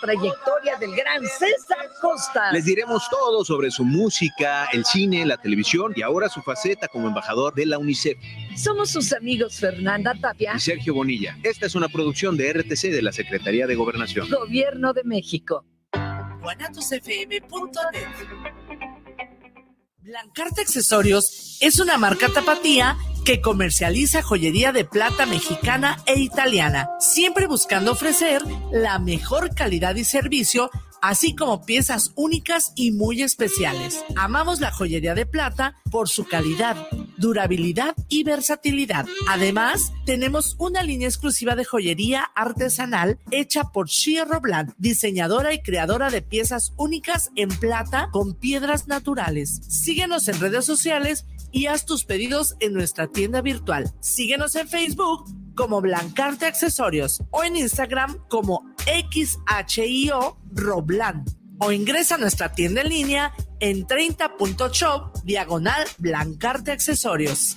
trayectoria del gran César Costa. Les diremos todo sobre su música, el cine, la televisión y ahora su faceta como embajador de la UNICEF. Somos sus amigos Fernanda Tapia y Sergio Bonilla. Esta es una producción de RTC de la Secretaría de Gobernación. Gobierno de México. Blancarte Accesorios es una marca tapatía que comercializa joyería de plata mexicana e italiana, siempre buscando ofrecer la mejor calidad y servicio así como piezas únicas y muy especiales. Amamos la joyería de plata por su calidad, durabilidad y versatilidad. Además, tenemos una línea exclusiva de joyería artesanal hecha por Shia Robland, diseñadora y creadora de piezas únicas en plata con piedras naturales. Síguenos en redes sociales y haz tus pedidos en nuestra tienda virtual. Síguenos en Facebook como Blancarte Accesorios o en Instagram como XHIO Roblan o ingresa a nuestra tienda en línea en 30.shop diagonal Blancarte Accesorios.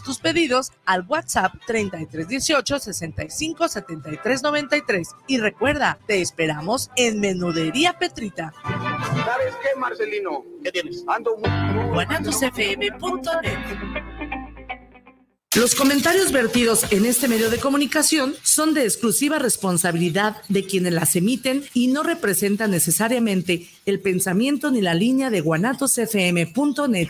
tus pedidos al WhatsApp 3318 65 73 93. Y recuerda, te esperamos en Menudería Petrita. ¿Sabes qué, Marcelino? ¿Qué tienes? Ando Los comentarios vertidos en este medio de comunicación son de exclusiva responsabilidad de quienes las emiten y no representan necesariamente el pensamiento ni la línea de guanatosfm.net.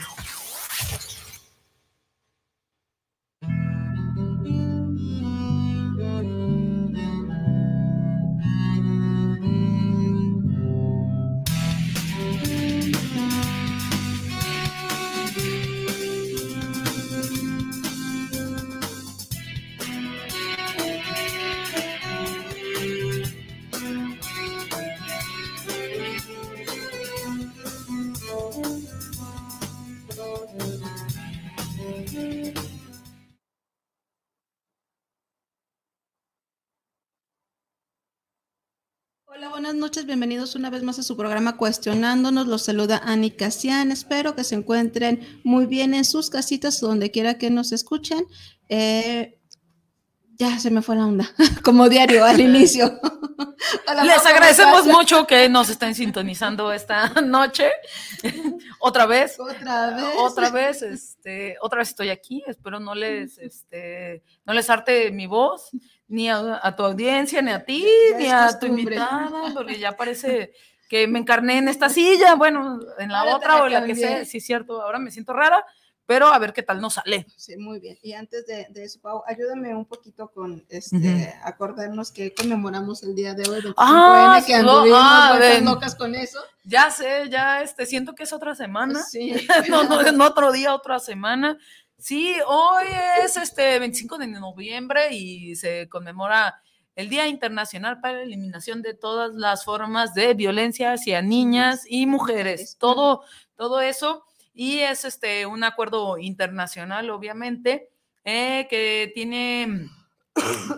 buenas noches, bienvenidos una vez más a su programa Cuestionándonos. Los saluda Ani Casian. Espero que se encuentren muy bien en sus casitas, donde quiera que nos escuchen. Eh, ya se me fue la onda, como diario al inicio. Les agradecemos mucho que nos estén sintonizando esta noche. otra vez. Otra vez. Otra vez, este, otra vez estoy aquí. Espero no les, este, no les arte mi voz ni a, tu audiencia, ni a ti, ni a tu invitada, porque ya parece que me encarné en esta silla, bueno, en la otra o en la que sea, sí es cierto, ahora me siento rara, pero a ver qué tal nos sale. Sí, muy bien. Y antes de, eso, Pau, ayúdame un poquito con este, acordarnos que conmemoramos el día de hoy, ah, que anduvimos ah, locas con eso. Ya sé, ya este, siento que es otra semana. Sí. no, no, no otro día, otra semana. Sí, hoy es este 25 de noviembre y se conmemora el Día Internacional para la Eliminación de todas las formas de violencia hacia niñas y mujeres. Todo, todo eso. Y es este un acuerdo internacional, obviamente, eh, que tiene,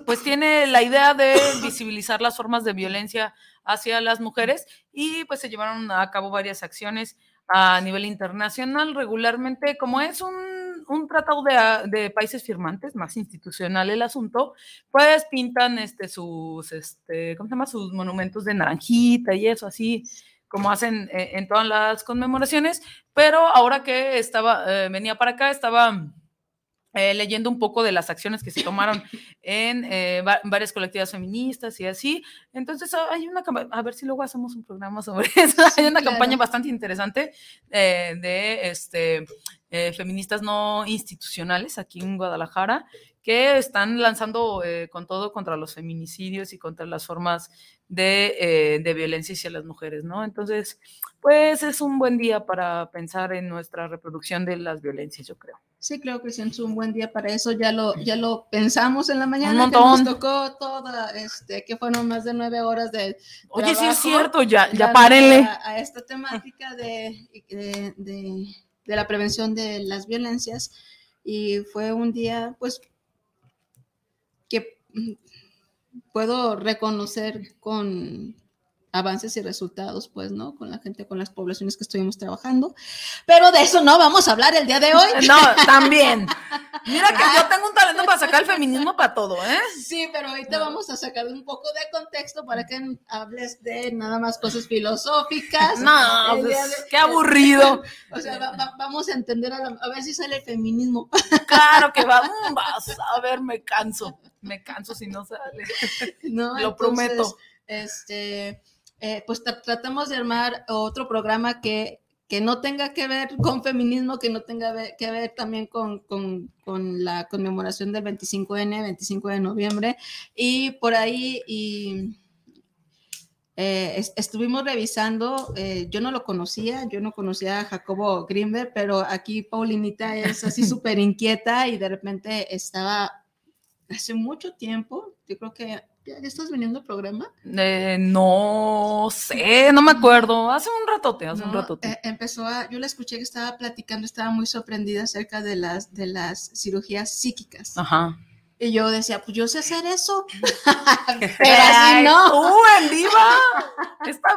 pues tiene la idea de visibilizar las formas de violencia hacia las mujeres y pues se llevaron a cabo varias acciones a nivel internacional regularmente, como es un un, tratado de, países firmantes, más institucional el asunto, pues pintan este, sus, este, ¿cómo se llama? Sus monumentos de naranjita y eso, así como hacen eh, en, todas las conmemoraciones, pero ahora que estaba, eh, venía para acá, estaba eh, leyendo un poco de las acciones que se tomaron en varias colectivas feministas y así. Entonces, hay una a ver si luego hacemos un programa sobre eso. hay una campaña bastante interesante de este eh, feministas no institucionales aquí en Guadalajara que están lanzando eh, con todo contra los feminicidios y contra las formas de, eh, de, violencia hacia las mujeres, ¿no? Entonces, pues es un buen día para pensar en nuestra reproducción de las violencias, yo creo. Sí, creo que es un buen día para eso. Ya lo, ya lo pensamos en la mañana. Un que nos tocó toda, este, que fueron más de nueve horas de. Oye, sí es cierto, ya, ya párenle. A, a esta temática de, de, de- de la prevención de las violencias. Y fue un día, pues, que mm, puedo reconocer con avances y resultados, pues, ¿no? Con la gente, con las poblaciones que estuvimos trabajando. Pero de eso no vamos a hablar el día de hoy. No, también. Mira que yo tengo un talento para sacar el feminismo para todo, ¿eh? Sí, pero ahorita vamos a sacar un poco de contexto para que hables de nada más cosas filosóficas. No, pues, de- qué aburrido. O sea, va- va- vamos a entender, a, la- a ver si sale el feminismo. Claro que va. mm, Vas a ver, me canso. Me canso si no sale. ¿no? Lo Entonces, prometo. Este, eh, pues tra- tratamos de armar otro programa que, que no tenga que ver con feminismo, que no tenga que ver también con, con- con la conmemoración del 25N, 25 de noviembre. Y por ahí, y, eh, es- estuvimos revisando, eh, yo no lo conocía, yo no conocía a Jacobo Greenberg, pero aquí Paulinita es así súper inquieta y de repente estaba hace mucho tiempo, yo creo que ya, estás viniendo al programa. Eh, no sé, no me acuerdo. Hace un ratote, hace un ¿no? ratote. Eh, empezó a, yo la escuché que estaba platicando, estaba muy sorprendida acerca de las, de las cirugías psíquicas. Ajá. Y yo decía, pues yo sé hacer eso. Pero así no. Tú, en viva. Esta,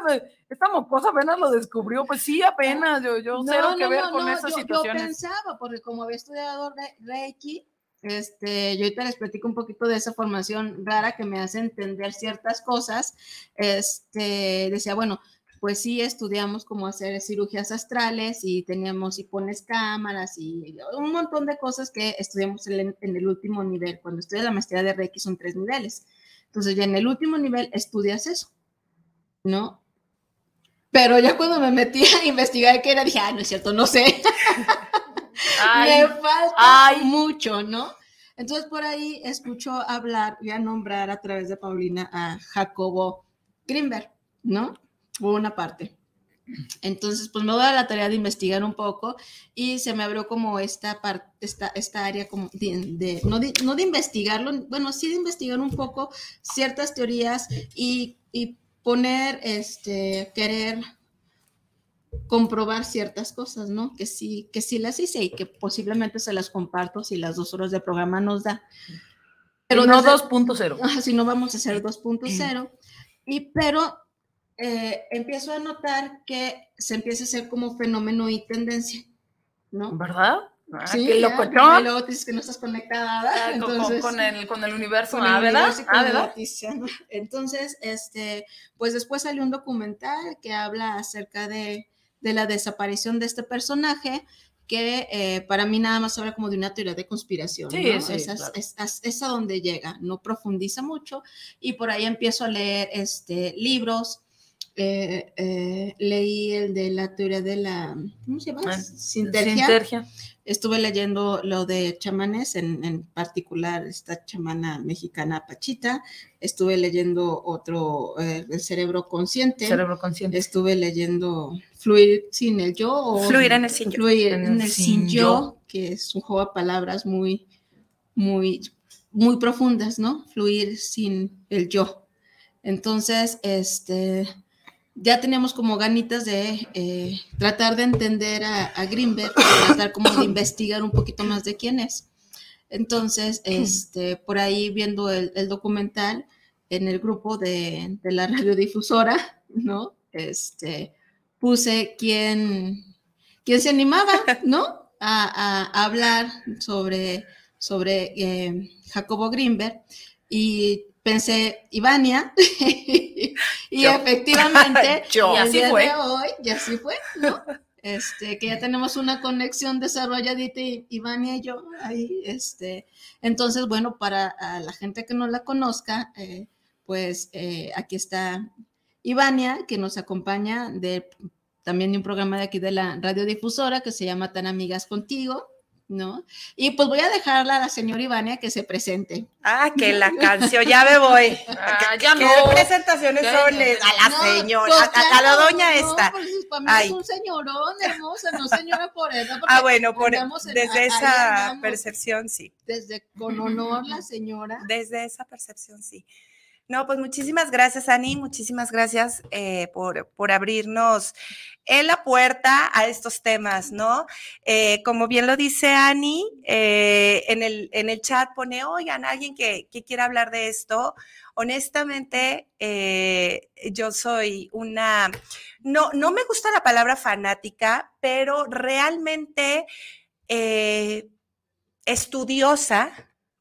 esta mocosa apenas lo descubrió. Pues sí, apenas. Yo, yo No, cero no, que ver con no, esas yo, yo situaciones. pensaba, porque como había estudiado re- Reiki, este, yo ahorita les platico un poquito de esa formación rara que me hace entender ciertas cosas. Este, decía, bueno, pues sí estudiamos cómo hacer cirugías astrales y teníamos y pones cámaras y un montón de cosas que estudiamos en, el último nivel. Cuando estudias la maestría de Reiki son tres niveles. Entonces ya en el último nivel estudias eso, ¿no? Pero ya cuando me metí a investigar qué era, dije, ah, no es cierto, no sé. Ay, me falta ay. mucho, ¿no? Entonces por ahí escucho hablar, voy a nombrar a través de Paulina a Jacobo Greenberg, ¿no? Por una parte. Entonces, pues me voy a la tarea de investigar un poco y se me abrió como esta parte, esta, esta área como de, de- no, de no de investigarlo, bueno, sí de investigar un poco ciertas teorías y, y poner, este, querer comprobar ciertas cosas, ¿no? Que sí, que sí las hice y que posiblemente se las comparto si las dos horas de programa nos da. pero no desde- 2.0. Ajá, si no vamos a hacer 2.0. Y pero eh, empiezo a notar que se empieza a hacer como fenómeno y tendencia, ¿no? ¿Verdad? Ah, Sí, qué ya, locochón. y luego dices que no estás conectada. Ah, con- con, entonces, con el, con el universo, con ah, el ¿verdad? universo con Ah, la ¿verdad? noticia, ¿no? Entonces, este, pues después salió un documental que habla acerca de, de la desaparición de este personaje, que eh, para mí nada más habla como de una teoría de conspiración, Sí, ¿no? sí, es, claro. es- es- es a donde llega, no profundiza mucho, y por ahí empiezo a leer este, libros, eh, eh, leí el de la teoría de la, ¿cómo se llama? Ah, Sintergia Sintergia. estuve leyendo lo de chamanes, en, en particular esta chamana mexicana Pachita, estuve leyendo otro, el cerebro consciente, Cerebro consciente. estuve leyendo Fluir sin el yo, o Fluir en el sin yo. Fluir En en el sin sin yo. yo, que es un juego de palabras muy, muy, muy profundas, ¿no? Fluir sin el yo. Entonces, este, ya teníamos como ganitas de eh, tratar de entender a, a Greenberg, tratar como de investigar un poquito más de quién es. Entonces, este, por ahí viendo el, el documental en el grupo de, de la radiodifusora, ¿no? Este, puse quién, quién se animaba, ¿no? A, a hablar sobre, sobre eh, Jacobo Greenberg y pensé, Ivania, y Yo. efectivamente, Yo. Y así fue. de hoy, y así fue, ¿no? Este, que ya tenemos una conexión desarrolladita, y- Ivania y yo, ahí, este, entonces, bueno, para la gente que no la conozca, eh, pues eh, aquí está Ivania, que nos acompaña de, también de un programa de aquí de la radiodifusora que se llama Tan Amigas Contigo, ¿no? Y pues voy a dejarla a la señora Ivania que se presente. Ah, que la canción, ya me voy. Ah, ya ¿Qué no. presentaciones Ya, son? A la No, señora, pues, a, a la doña no, esta. pues, para mí Ay. es un señorón hermosa, no señora por eso. Ah, bueno, por, en- desde esa andamos, percepción, sí. Desde con honor la señora. Desde esa percepción, sí. No, pues muchísimas gracias, Ani. Muchísimas gracias eh, por, por abrirnos en la puerta a estos temas, ¿no? Eh, como bien lo dice Ani, eh, en, el, en el chat pone, oigan, alguien que, que quiera hablar de esto. Honestamente, eh, yo soy una, no, no me gusta la palabra fanática, pero realmente eh, estudiosa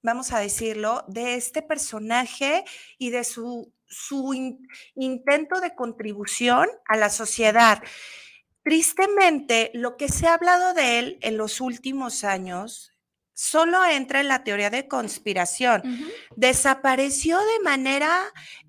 vamos a decirlo, de este personaje y de su, su in- intento de contribución a la sociedad. Tristemente, lo que se ha hablado de él en los últimos años solo entra en la teoría de conspiración. Desapareció de manera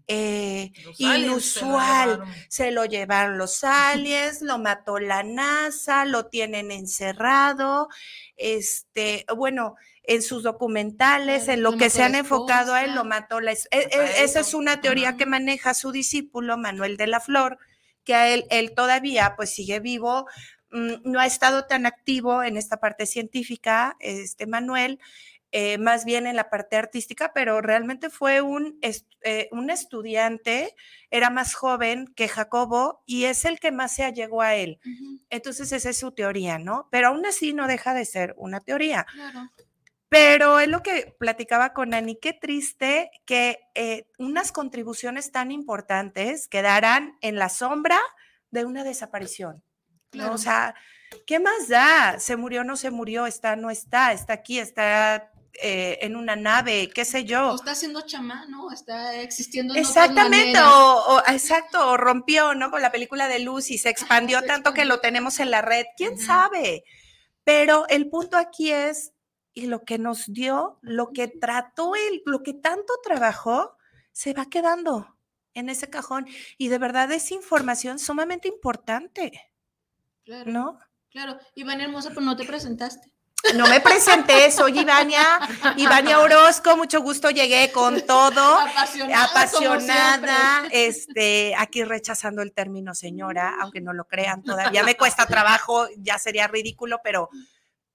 eh, Los aliens se lo inusual. Se lo llevaron los aliens, lo mató la NASA, lo tienen encerrado, este, bueno, en sus documentales, en lo que se han enfocado a él, lo mató la es- e- e- Esa es una teoría que maneja su discípulo Manuel de la Flor, que a él, él todavía pues sigue vivo, mm, no ha estado tan activo en esta parte científica, este Manuel, eh, más bien en la parte artística, pero realmente fue un, est- eh, un estudiante, era más joven que Jacobo y es el que más se allegó a él. Ujú, Entonces esa es su teoría, ¿no? Pero aún así no deja de ser una teoría. Claro. Pero es lo que platicaba con Ani, qué triste que eh, unas contribuciones tan importantes quedaran en la sombra de una desaparición. ¿no? Claro. O sea, ¿qué más da? ¿Se murió, no se murió? ¿Está, no está? ¿Está aquí? ¿Está eh, en una nave? ¿Qué sé yo? O está haciendo chamán, ¿no? Está existiendo en Exactamente, o, o- exacto, o rompió, ¿no? Con la película de Lucy, se expandió se tanto que expandió. lo tenemos en la red, quién sabe. Pero el punto aquí es, y lo que nos dio, lo que trató él, lo que tanto trabajó, se va quedando en ese cajón. Y de verdad es información sumamente importante, Claro, ¿no? claro. Iván Hermosa, pero no te presentaste. No me presenté, soy Ivania, Ivania Orozco, mucho gusto, llegué con todo. Apasionada. apasionada, este, aquí rechazando el término señora, aunque no lo crean todavía, me cuesta trabajo, ya sería ridículo, pero,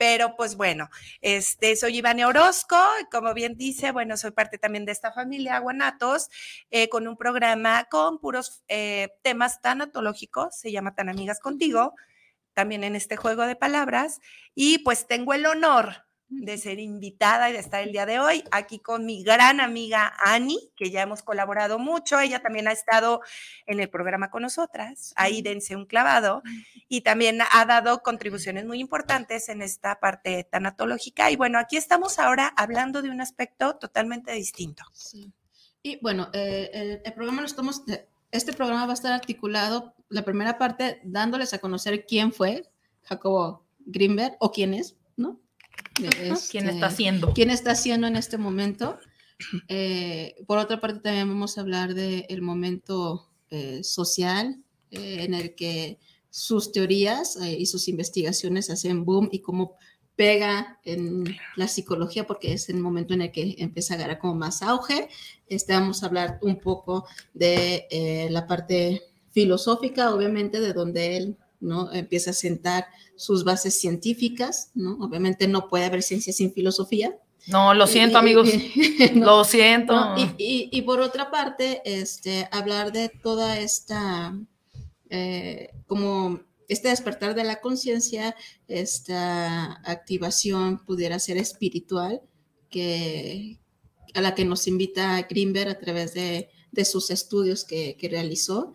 pero pues bueno, este, soy Ivania Orozco, como bien dice, bueno, soy parte también de esta familia Guanatos, eh, con un programa con puros eh, temas tanatológicos, se llama Tan Amigas Contigo, también en este juego de palabras, y pues tengo el honor de ser invitada y de estar el día de hoy aquí con mi gran amiga Ani, que ya hemos colaborado mucho. Ella también ha estado en el programa con nosotras. Ahí dense un clavado. Y también ha dado contribuciones muy importantes en esta parte tanatológica. Y bueno, aquí estamos ahora hablando de un aspecto totalmente distinto. Sí. Y bueno, eh, el, el programa lo estamos, este programa va a estar articulado, la primera parte dándoles a conocer quién fue Jacobo Greenberg o quién es, ¿no? ¿Quién Este, está haciendo? quién está haciendo en este momento. Eh, por otra parte, también vamos a hablar del momento eh, social eh, en el que sus teorías y sus investigaciones hacen boom y cómo pega en la psicología porque es el momento en el que empieza a agarrar como más auge. Este, vamos a hablar un poco de la parte filosófica, obviamente, de donde él ¿no? empieza a sentar sus bases científicas, ¿no? Obviamente no puede haber ciencia sin filosofía. No, lo siento, Y- amigos. no, Lo siento. no, y, y- y por otra parte, este, hablar de toda esta, eh, como este despertar de la conciencia, esta activación pudiera ser espiritual, que, a la que nos invita Greenberg a través de, de sus estudios que, que realizó.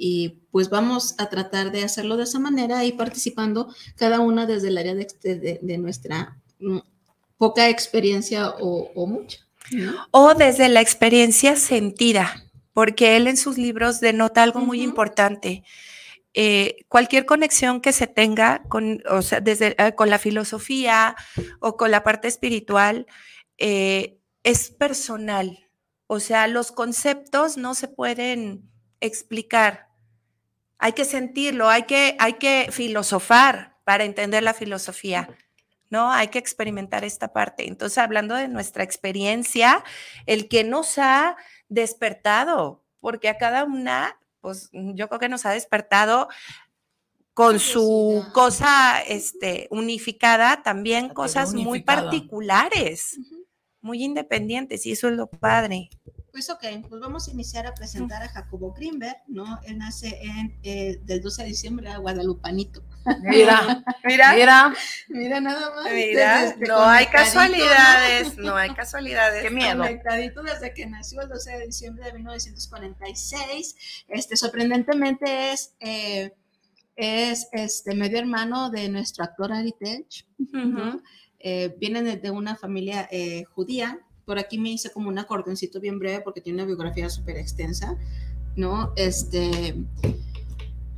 Y pues vamos a tratar de hacerlo de esa manera y participando cada una desde el área de, de- de nuestra mm, poca experiencia o, o mucha. ¿no? O desde la experiencia sentida, porque él en sus libros denota algo muy importante. Eh, cualquier conexión que se tenga con, o sea, desde, eh, con la filosofía o con la parte espiritual eh, es personal. O sea, los conceptos no se pueden explicar. Hay que sentirlo, hay que, hay que filosofar para entender la filosofía. ¿no? Hay que experimentar esta parte. Entonces, hablando de nuestra experiencia, el que nos ha despertado, porque a cada una, pues yo creo que nos ha despertado con su cosa este, unificada, también cosas muy particulares, muy independientes, y eso es lo padre. Pues ok, pues vamos a iniciar a presentar a Jacobo Grimberg, ¿no? Él nace en, eh, del 12 de diciembre a Guadalupanito. Mira, mira, mira, mira nada más. Mira, no hay casualidades, ¿no? hay casualidades. Qué miedo. Conectadito desde que nació el 12 de diciembre de 1946. Este, sorprendentemente es, eh, es este medio hermano de nuestro actor Ari Telch, ¿no? Eh, viene de, una familia judía, por aquí me hice como un acordeoncito bien breve porque tiene una biografía súper extensa, ¿no? Este,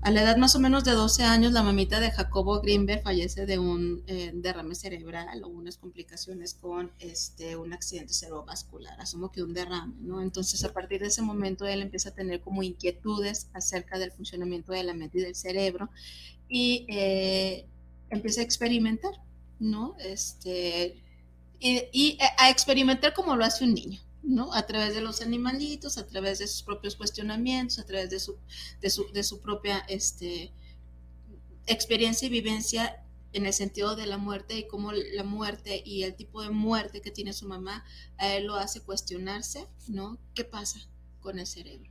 a la edad más o menos de 12 años, la mamita de Jacobo Greenberg fallece de un eh, derrame cerebral o unas complicaciones con este, un accidente cerebrovascular, asumo que un derrame, ¿no? Entonces, a partir de ese momento, él empieza a tener como inquietudes acerca del funcionamiento de la mente y del cerebro y eh, empieza a experimentar, ¿no? Este, y, a experimentar como lo hace un niño, ¿no? A través de los animalitos, a través de sus propios cuestionamientos, a través de su, de su, propia este, experiencia y vivencia en el sentido de la muerte y cómo la muerte y el tipo de muerte que tiene su mamá a él lo hace cuestionarse, ¿no? ¿Qué pasa con el cerebro?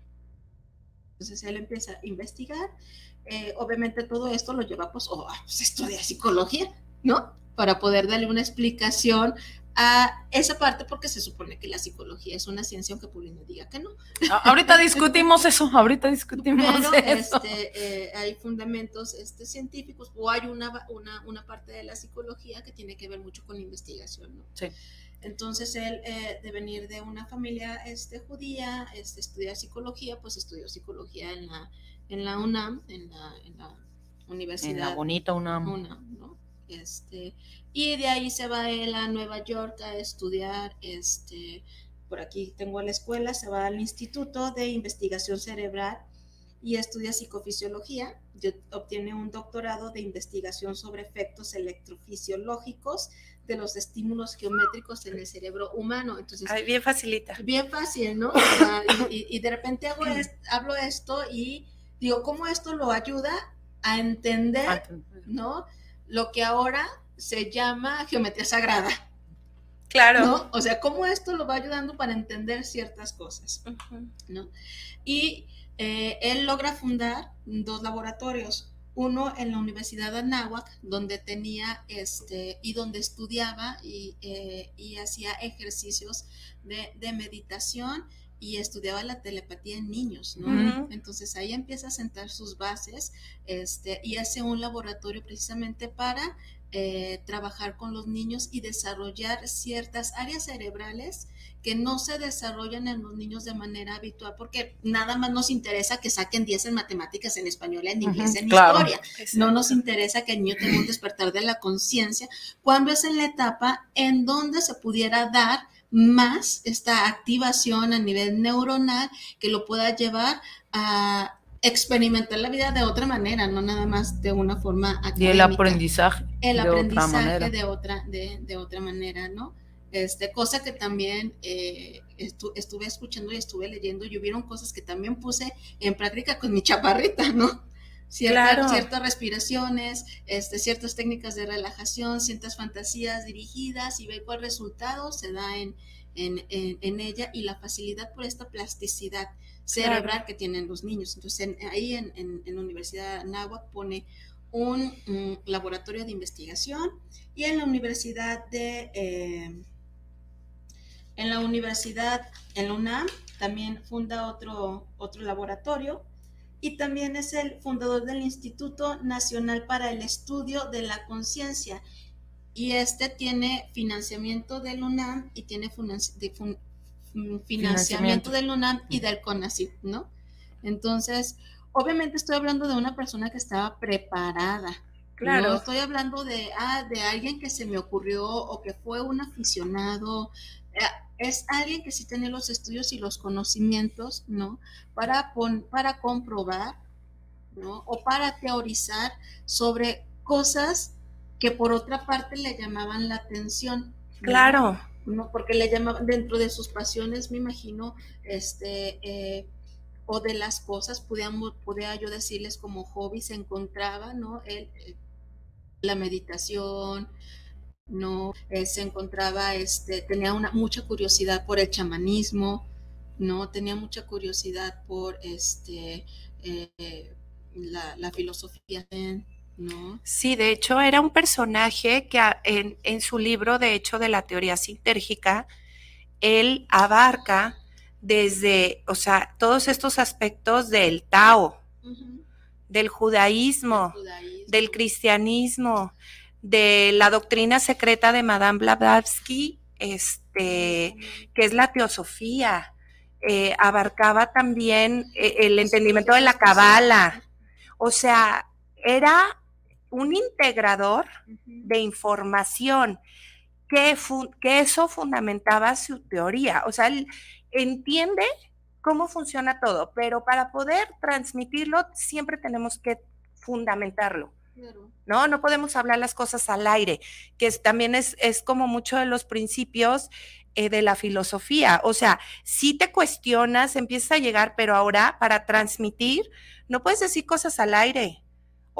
Entonces él empieza a investigar. Eh, obviamente todo esto lo lleva pues, oh, pues estudia psicología, ¿no? Para poder darle una explicación a esa parte porque se supone que la psicología es una ciencia, aunque Pulino diga que no. Ahorita discutimos eso, ahorita discutimos eso. Este, eh, hay fundamentos este, científicos o hay una, una, una, parte de la psicología que tiene que ver mucho con la investigación, ¿no? Sí. Entonces él, eh, de venir de una familia este, judía, este, estudiar psicología, pues estudió psicología en la, en la UNAM, en la, en la universidad. En la bonita UNAM. UNAM ¿no? Este, y de ahí se va él a Nueva York a estudiar, este, por aquí tengo la escuela, se va al Instituto de Investigación Cerebral y estudia psicofisiología. Obtiene un doctorado de investigación sobre efectos electrofisiológicos de los estímulos geométricos en el cerebro humano. Entonces, bien facilita. Bien fácil, ¿no? y, de repente hago hablo esto y digo, ¿cómo esto lo ayuda a entender, ¿no? lo que ahora se llama geometría sagrada. Claro. O sea, cómo esto lo va ayudando para entender ciertas cosas, ¿no? Y eh, él logra fundar dos laboratorios, uno en la Universidad de Anáhuac, donde tenía este, y donde estudiaba y, eh, hacía ejercicios de, de meditación y estudiaba la telepatía en niños, ¿no? Entonces ahí empieza a sentar sus bases este, y hace un laboratorio precisamente para eh, trabajar con los niños y desarrollar ciertas áreas cerebrales que no se desarrollan en los niños de manera habitual, porque nada más nos interesa que saquen 10 en matemáticas, en español, en inglés, en historia. No nos interesa que el niño tenga un despertar de la conciencia, cuando es en la etapa en donde se pudiera dar más esta activación a nivel neuronal que lo pueda llevar a experimentar la vida de otra manera, no nada más de una forma académica. Y el aprendizaje. El aprendizaje de otra, de, otra manera, ¿no? Este, cosa que también eh, estuve escuchando y estuve leyendo y hubieron cosas que también puse en práctica con mi chaparrita, ¿no? ciertas respiraciones, este, ciertas técnicas de relajación, ciertas fantasías dirigidas y ve cuál resultado se da en, en, ella y la facilidad por esta plasticidad cerebral que tienen los niños. Entonces, ahí en, la Universidad de Nahuatl pone un, laboratorio de investigación y en la Universidad de... Eh, en la universidad, en la UNAM, también funda otro, otro laboratorio y también es el fundador del Instituto Nacional para el Estudio de la Conciencia. Y este tiene financiamiento del UNAM y tiene mm, financiamiento, del UNAM y del CONACYT, ¿no? Entonces, obviamente estoy hablando de una persona que estaba preparada. Claro. No estoy hablando de, ah, de alguien que se me ocurrió o que fue un aficionado. Eh, es alguien que sí tiene los estudios y los conocimientos, ¿no? Para, para comprobar, ¿no? O para teorizar sobre cosas que por otra parte le llamaban la atención. Claro. ¿No? Porque le llamaban, dentro de sus pasiones, me imagino, este, eh, o de las cosas, podíamos, podía yo decirles como hobby, se encontraba, ¿no? El, la meditación, ¿no? Eh, se encontraba, este, tenía una, mucha curiosidad por el chamanismo, ¿no? Tenía mucha curiosidad por, este, eh, la, filosofía, ¿no? Sí, de hecho era un personaje que en, en, su libro, de hecho, de la teoría sintérgica, él abarca desde, o sea, todos estos aspectos del Tao, uh -huh. del, judaísmo, judaísmo, del cristianismo, de la doctrina secreta de Madame Blavatsky, este, uh -huh. que es la teosofía, eh, abarcaba también eh, el entendimiento de la cabala, o sea, era un integrador uh -huh. de información que, que, eso fundamentaba su teoría, o sea, él entiende cómo funciona todo, pero para poder transmitirlo siempre tenemos que fundamentarlo. No, no podemos hablar las cosas al aire, que es, también es, es, como mucho de los principios eh, de la filosofía. O sea, si te cuestionas, empieza a llegar, pero ahora para transmitir, no puedes decir cosas al aire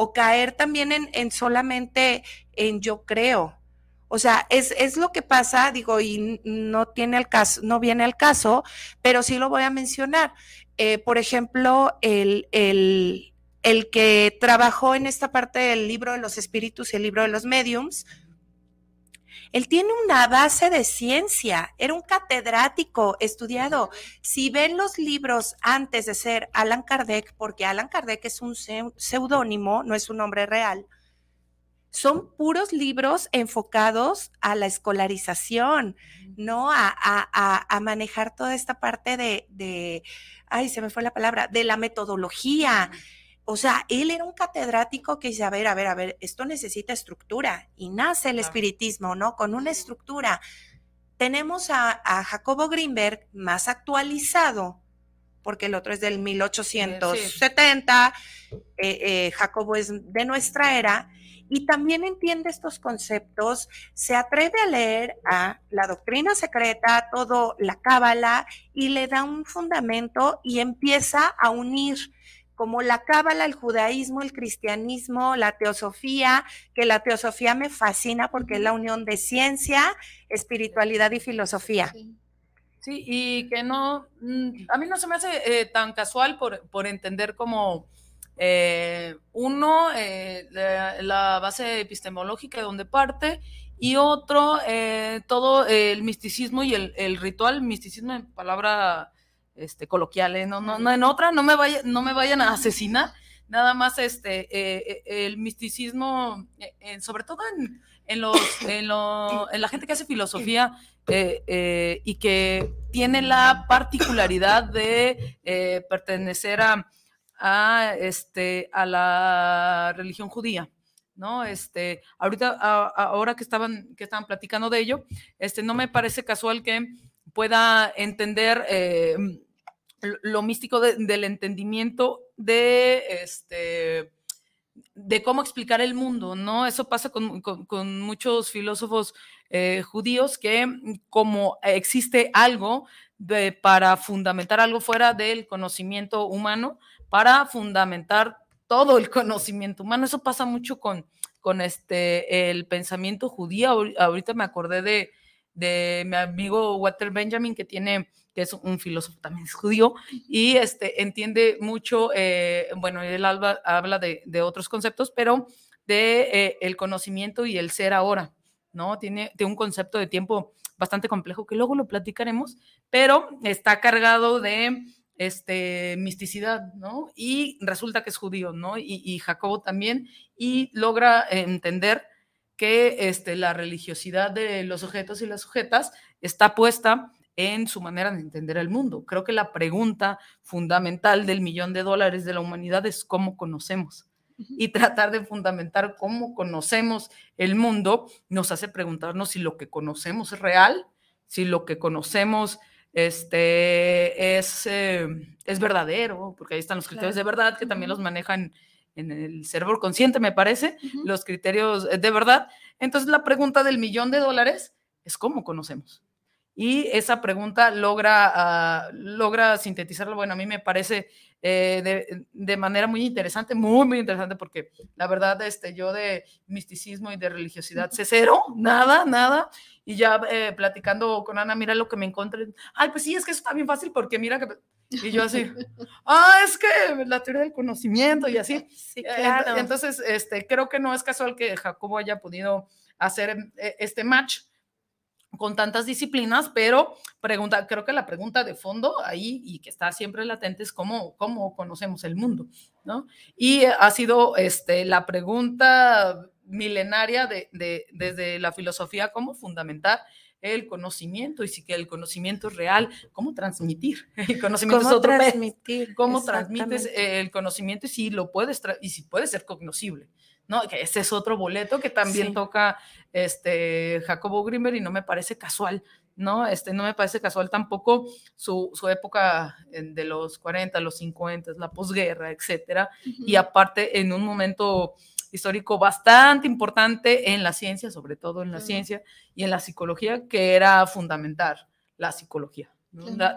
o caer también en, en solamente en yo creo. O sea, es, es, lo que pasa, digo, y no tiene el caso, no viene al caso, pero sí lo voy a mencionar. Eh, por ejemplo, el, el, el, que trabajó en esta parte del libro de los espíritus y el libro de los mediums, él tiene una base de ciencia, era un catedrático estudiado. Si ven los libros antes de ser Alan Kardec, porque Alan Kardec es un seudónimo, no es un nombre real, son puros libros enfocados a la escolarización, ¿no? A, a, a manejar toda esta parte de, de, ay, se me fue la palabra, de la metodología. O sea, él era un catedrático que dice, a ver, a ver, a ver, esto necesita estructura y nace el espiritismo, ¿no? Con una estructura. Tenemos a, a Jacobo Greenberg más actualizado, porque el otro es del 1870, sí. eh, eh, Jacobo es de nuestra era, y también entiende estos conceptos, se atreve a leer a la doctrina secreta, todo la cábala, y le da un fundamento y empieza a unir como la cábala, el judaísmo, el cristianismo, la teosofía, que la teosofía me fascina porque es la unión de ciencia, espiritualidad y filosofía. Sí, y que no, a mí no se me hace eh, tan casual por, por entender como eh, uno, eh, la, la, base epistemológica de donde parte, y otro, todo el misticismo y el, el, ritual, misticismo en palabra este, coloquial, no, no, no, en otra, no me, vaya, no me vayan a asesinar, nada más este, el misticismo, sobre todo en, en, los, en, lo, en, la gente que hace filosofía y que tiene la particularidad de pertenecer a a, este, a la religión judía. ¿no? Este, ahorita, a, ahora que estaban, que estaban platicando de ello, este, no me parece casual que pueda entender eh, lo místico de, del entendimiento de, este, de cómo explicar el mundo, ¿no? Eso pasa con, con, muchos filósofos eh, judíos que como existe algo de, para fundamentar algo fuera del conocimiento humano, para fundamentar todo el conocimiento humano. Eso pasa mucho con, con este, el pensamiento judío. Ahorita me acordé de, de mi amigo Walter Benjamin, que tiene, es un filósofo también judío, y este, entiende mucho, eh, bueno, él habla, habla de, de, otros conceptos, pero de eh, el conocimiento y el ser ahora, ¿no? Tiene, tiene un concepto de tiempo bastante complejo que luego lo platicaremos, pero está cargado de este, misticidad, ¿no? Y resulta que es judío, ¿no? Y, y Jacobo también, y logra entender que este, la religiosidad de los sujetos y las sujetas está puesta en su manera de entender el mundo. Creo que la pregunta fundamental del millón de dólares de la humanidad es cómo conocemos. Y tratar de fundamentar cómo conocemos el mundo nos hace preguntarnos si lo que conocemos es real, si lo que conocemos este, es, eh, es verdadero, porque ahí están los criterios claro. de verdad que también los manejan en el cerebro consciente, me parece, los criterios eh, de verdad. Entonces la pregunta del millón de dólares es cómo conocemos. Y esa pregunta logra, ah, logra sintetizarlo. Bueno, a mí me parece eh, de, manera muy interesante, muy, muy interesante, porque la verdad, este, yo de misticismo y de religiosidad sé cero, nada, nada. Y ya eh, platicando con Ana, mira lo que me encontré. Ay, pues sí, es que eso está bien fácil, porque mira que. Y yo así, ah, es que la teoría del conocimiento y así. Sí, claro. Entonces, este, creo que no es casual que Jacobo haya podido hacer eh, este match con tantas disciplinas, pero pregunta, creo que la pregunta de fondo ahí y que está siempre latente es cómo, cómo conocemos el mundo, ¿no? Y ha sido este, la pregunta milenaria de, de, desde la filosofía, cómo fundamentar el conocimiento y si que el conocimiento es real, cómo transmitir. El conocimiento ¿Cómo es otro transmitir? ¿Cómo transmites el conocimiento y si lo puedes y si puede ser cognoscible? ¿No? Que ese es otro boleto que también toca este Jacobo Grimberg y no me parece casual, ¿no? Este, no me parece casual tampoco su, época de los 40, los 50, la posguerra, etcétera, y aparte en un momento histórico bastante importante en la ciencia, sobre todo en la ciencia y en la psicología, que era fundamental la psicología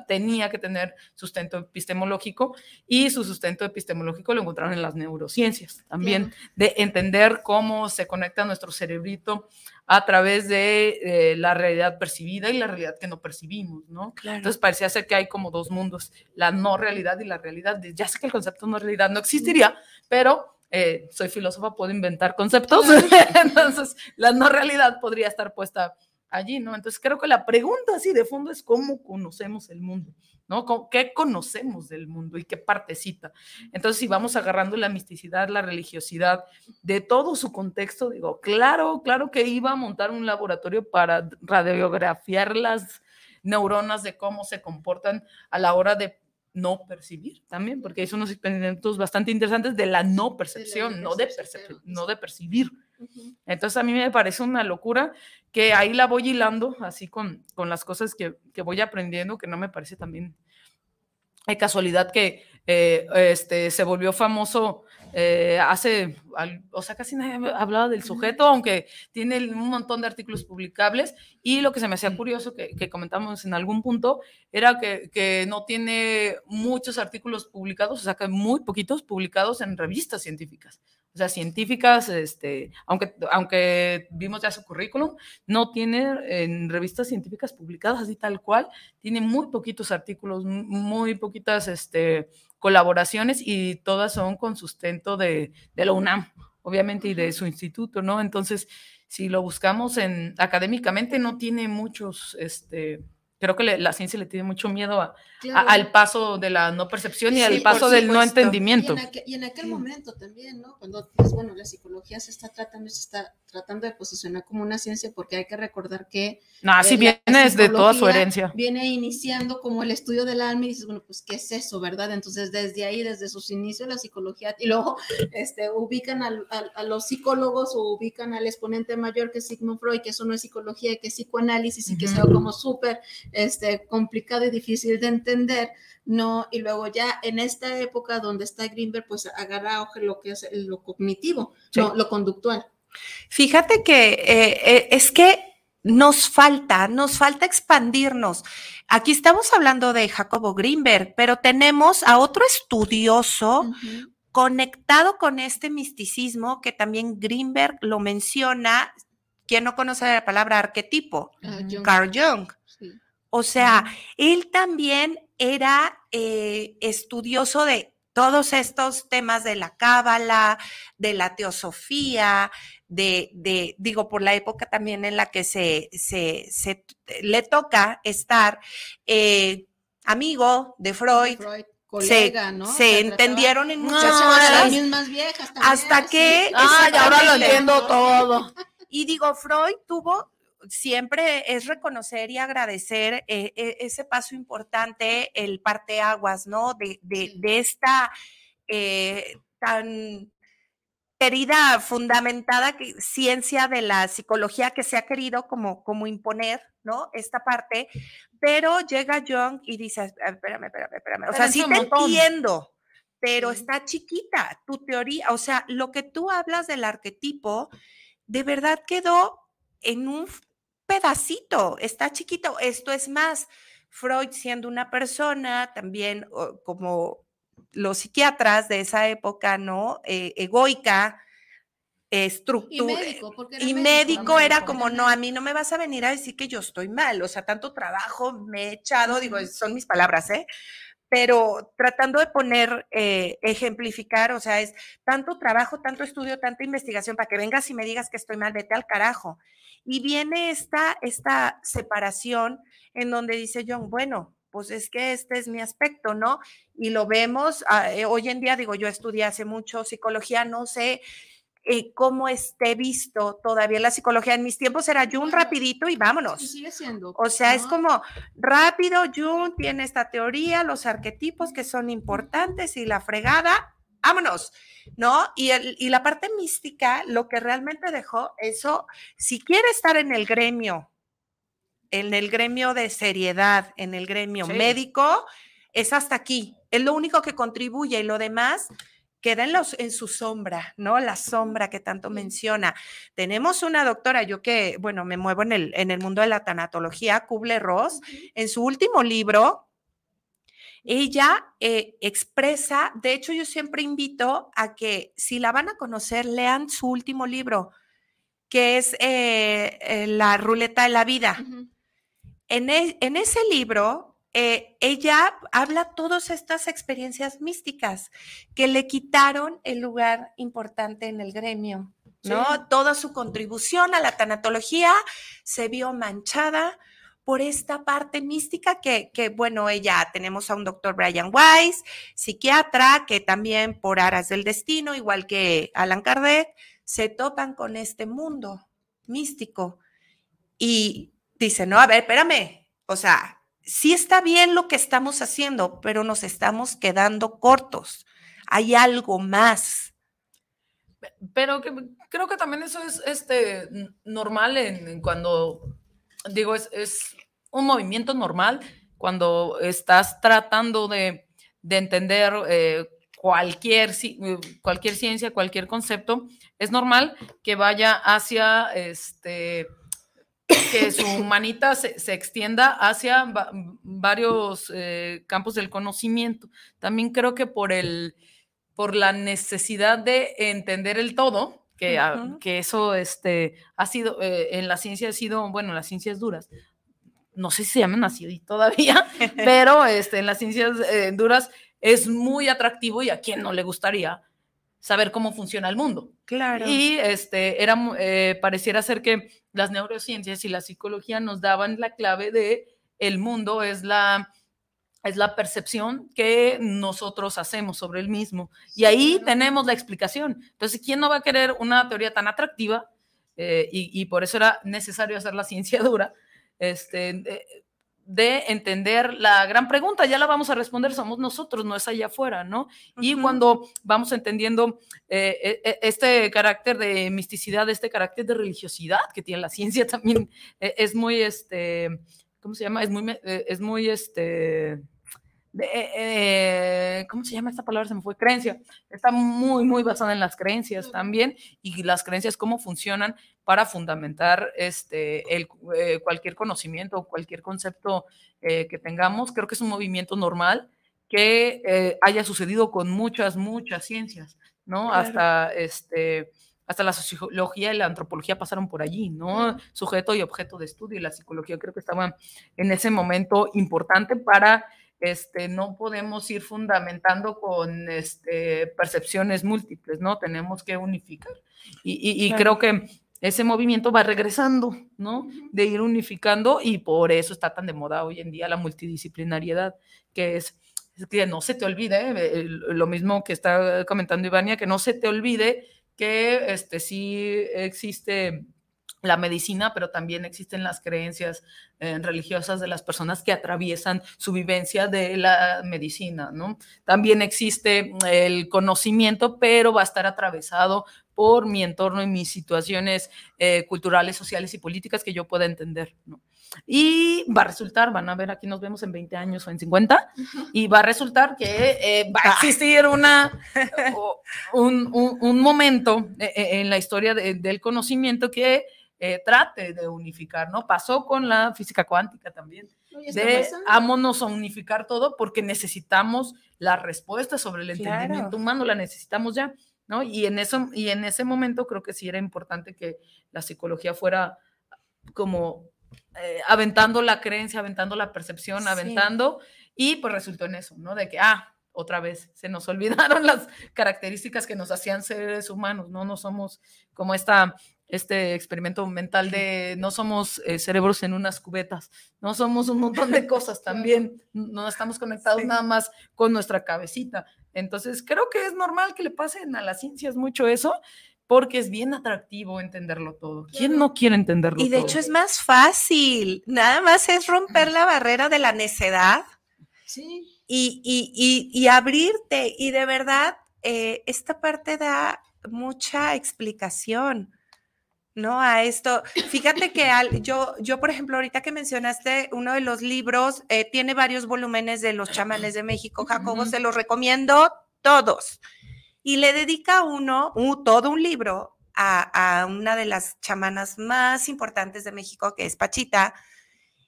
tenía que tener sustento epistemológico y su sustento epistemológico lo encontraron en las neurociencias, también de entender cómo se conecta nuestro cerebrito a través de eh, la realidad percibida y la realidad que no percibimos, ¿no? Entonces parecía ser que hay como dos mundos, la no realidad y la realidad. Ya sé que el concepto no realidad no existiría, pero eh, soy filósofa, puedo inventar conceptos, entonces la no realidad podría estar puesta allí, ¿no? Entonces creo que la pregunta así de fondo es cómo conocemos el mundo, ¿no? ¿Qué conocemos del mundo y qué partecita? Entonces si vamos agarrando la misticidad, la religiosidad, de todo su contexto, digo, claro, claro que iba a montar un laboratorio para radiografiar las neuronas de cómo se comportan a la hora de no percibir también, porque hay unos experimentos bastante interesantes de la no percepción, no, de no de percibir. Entonces a mí me parece una locura que ahí la voy hilando así con, con las cosas que, que voy aprendiendo, que no me parece también hay casualidad que eh, este, se volvió famoso eh, hace, o sea, casi nadie hablaba del sujeto, aunque tiene un montón de artículos publicables. Y lo que se me hacía curioso, que, que comentamos en algún punto, era que, que, no tiene muchos artículos publicados, o sea, que muy poquitos publicados en revistas científicas o sea, científicas, este, aunque, aunque vimos ya su currículum, no tiene en revistas científicas publicadas así tal cual, tiene muy poquitos artículos, muy poquitas este, colaboraciones y todas son con sustento de, de la UNAM, obviamente, y de su instituto, ¿no? Entonces, si lo buscamos en, académicamente, no tiene muchos, este, creo que la ciencia le tiene mucho miedo al paso de la no percepción y al paso del no entendimiento. Y en, aquel, momento también, ¿no? Cuando, pues, bueno, la psicología se está tratando, se está tratando de posicionar como una ciencia porque hay que recordar que... No, así viene desde toda su herencia. Viene iniciando como el estudio del alma y dices, bueno, pues, ¿qué es eso, verdad? Entonces, desde ahí, desde sus inicios, la psicología, y luego este, ubican a los psicólogos o ubican al exponente mayor que es Sigmund Freud, que eso no es psicología, que es psicoanálisis y que sea como súper este, complicado y difícil de entender, ¿no? Y luego ya en esta época donde está Greenberg, pues agarra lo que es lo cognitivo, lo conductual. Fíjate que eh, eh, es que nos falta, nos falta expandirnos. Aquí estamos hablando de Jacobo Greenberg, pero tenemos a otro estudioso conectado con este misticismo que también Greenberg lo menciona. ¿Quién no conoce la palabra arquetipo? Ah, Carl Jung. O sea, él también era eh, estudioso de todos estos temas de la cábala, de la teosofía, de, de, digo, por la época también en la que se, se, se le toca estar eh, amigo de Freud. colega, ¿no? se entendieron en muchas cosas. más viejas hasta que. Ay, ahora lo entiendo todo. Y digo, Freud tuvo siempre es reconocer y agradecer eh, e, ese paso importante, el parteaguas, ¿no? De, de, esta eh, tan querida, fundamentada ciencia de la psicología que se ha querido como, como imponer, ¿no? Esta parte, pero llega Jung y dice, espérame, espérame, espérame, o sea, sí te entiendo, pero está chiquita tu teoría, o sea, lo que tú hablas del arquetipo, de verdad quedó en un pedacito, está chiquito. Esto es más, Freud siendo una persona también como los psiquiatras de esa época, ¿no? Eh, egoica, estructura. Y médico, era, como, no, a mí no me vas a venir a decir que yo estoy mal, o sea, tanto trabajo me he echado, digo, son mis palabras, ¿eh? Pero tratando de poner, eh, ejemplificar, o sea, es tanto trabajo, tanto estudio, tanta investigación para que vengas y me digas que estoy mal, vete al carajo. Y viene esta, esta separación en donde dice John, bueno, pues es que este es mi aspecto, ¿no? Y lo vemos, ah, eh, hoy en día, digo, yo estudié hace mucho psicología, no sé eh, cómo esté visto todavía la psicología. En mis tiempos era Jung rapidito y vámonos. sigue siendo. O sea, es como rápido, Jung tiene esta teoría, los arquetipos que son importantes y la fregada, vámonos, ¿no? Y, el, y la parte mística, lo que realmente dejó, eso, si quiere estar en el gremio, en el gremio de seriedad, en el gremio médico, es hasta aquí. Es lo único que contribuye y lo demás queda en, los, en su sombra, ¿no? La sombra que tanto menciona. Tenemos una doctora, yo que, bueno, me muevo en el, en el mundo de la tanatología, Kubler-Ross, en su último libro, ella eh, expresa, de hecho yo siempre invito a que si la van a conocer, lean su último libro, que es eh, eh, La ruleta de la vida. en, e, en ese libro, ella habla todas estas experiencias místicas que le quitaron el lugar importante en el gremio, ¿no? Toda su contribución a la tanatología se vio manchada por esta parte mística que, que, bueno, ella tenemos a un doctor Brian Weiss, psiquiatra, que también por aras del destino, igual que Alan Kardec, se topan con este mundo místico y dicen, no, a ver, espérame, o sea, sí está bien lo que estamos haciendo, pero nos estamos quedando cortos. Hay algo más. Pero creo que también eso es este, normal en, cuando, digo, es, un movimiento normal cuando estás tratando de, entender eh, cualquier, cualquier ciencia, cualquier concepto, es normal que vaya hacia este, que su manita se, extienda hacia varios eh, campos del conocimiento. También creo que por, el, por la necesidad de entender el todo, que, que eso este, ha sido, eh, en la ciencia ha sido, bueno, en las ciencias duras, no sé si se llaman así todavía, pero este, en las ciencias eh, duras es muy atractivo y a quién no le gustaría saber cómo funciona el mundo. Claro. Y este, era, eh, pareciera ser que las neurociencias y la psicología nos daban la clave de el mundo es la, es la percepción que nosotros hacemos sobre el mismo. Y ahí tenemos la explicación. Entonces, ¿quién no va a querer una teoría tan atractiva? Eh, y, por eso era necesario hacer la ciencia dura. Este, eh, de entender la gran pregunta, ya la vamos a responder, somos nosotros, no es allá afuera, ¿no? Y cuando vamos entendiendo eh, e, e, este carácter de misticidad, este carácter de religiosidad que tiene la ciencia también, es muy, este, ¿cómo se llama? Es muy, eh, es muy, este, eh, ¿cómo se llama esta palabra? Se me fue, creencia. Está muy, muy basada en las creencias también y las creencias cómo funcionan para fundamentar este, el, eh, cualquier conocimiento cualquier concepto eh, que tengamos. Creo que es un movimiento normal que haya sucedido con muchas, muchas ciencias, ¿no? Hasta este hasta la sociología y la antropología pasaron por allí, ¿no? Sujeto y objeto de estudio y la psicología creo que estaban en ese momento importante para este, no podemos ir fundamentando con este, percepciones múltiples, ¿no? Tenemos que unificar. Y, creo que ese movimiento va regresando, ¿no? De ir unificando y por eso está tan de moda hoy en día la multidisciplinariedad, que es, que no se te olvide, eh, lo mismo que está comentando Ivania, que no se te olvide que este, sí existe la medicina, pero también existen las creencias eh, religiosas de las personas que atraviesan su vivencia de la medicina, ¿no? También existe el conocimiento, pero va a estar atravesado por mi entorno y mis situaciones eh, culturales, sociales y políticas que yo pueda entender, ¿no? Y va a resultar, van a ver, aquí nos vemos en 20 años o en 50, y va a resultar que eh, va a existir una, un, un, momento eh, eh, en la historia del conocimiento que trate de unificar, ¿no? Pasó con la física cuántica también. De ámonos a unificar todo porque necesitamos la respuesta sobre el entendimiento humano, la necesitamos ya, ¿no? Y en, eso, y en ese momento creo que sí era importante que la psicología fuera como eh, aventando la creencia, aventando la percepción, aventando, y pues resultó en eso, ¿no? De que, ah, otra vez, se nos olvidaron las características que nos hacían seres humanos, ¿no? No somos como esta, este experimento mental de no somos eh, cerebros en unas cubetas, no somos un montón de cosas también, no estamos conectados nada más con nuestra cabecita. Entonces, creo que es normal que le pasen a las ciencias mucho eso, porque es bien atractivo entenderlo todo. ¿Quién no quiere entenderlo todo? Y de hecho es más fácil, nada más es romper la barrera de la necedad. Sí. Y, y, y, abrirte. Y de verdad, eh, esta parte da mucha explicación. ¿No? A esto. Fíjate que yo, yo, por ejemplo, ahorita que mencionaste uno de los libros, eh, tiene varios volúmenes de los chamanes de México. Jacobo, se los recomiendo todos y le dedica uno, todo un libro a, una de las chamanas más importantes de México, que es Pachita.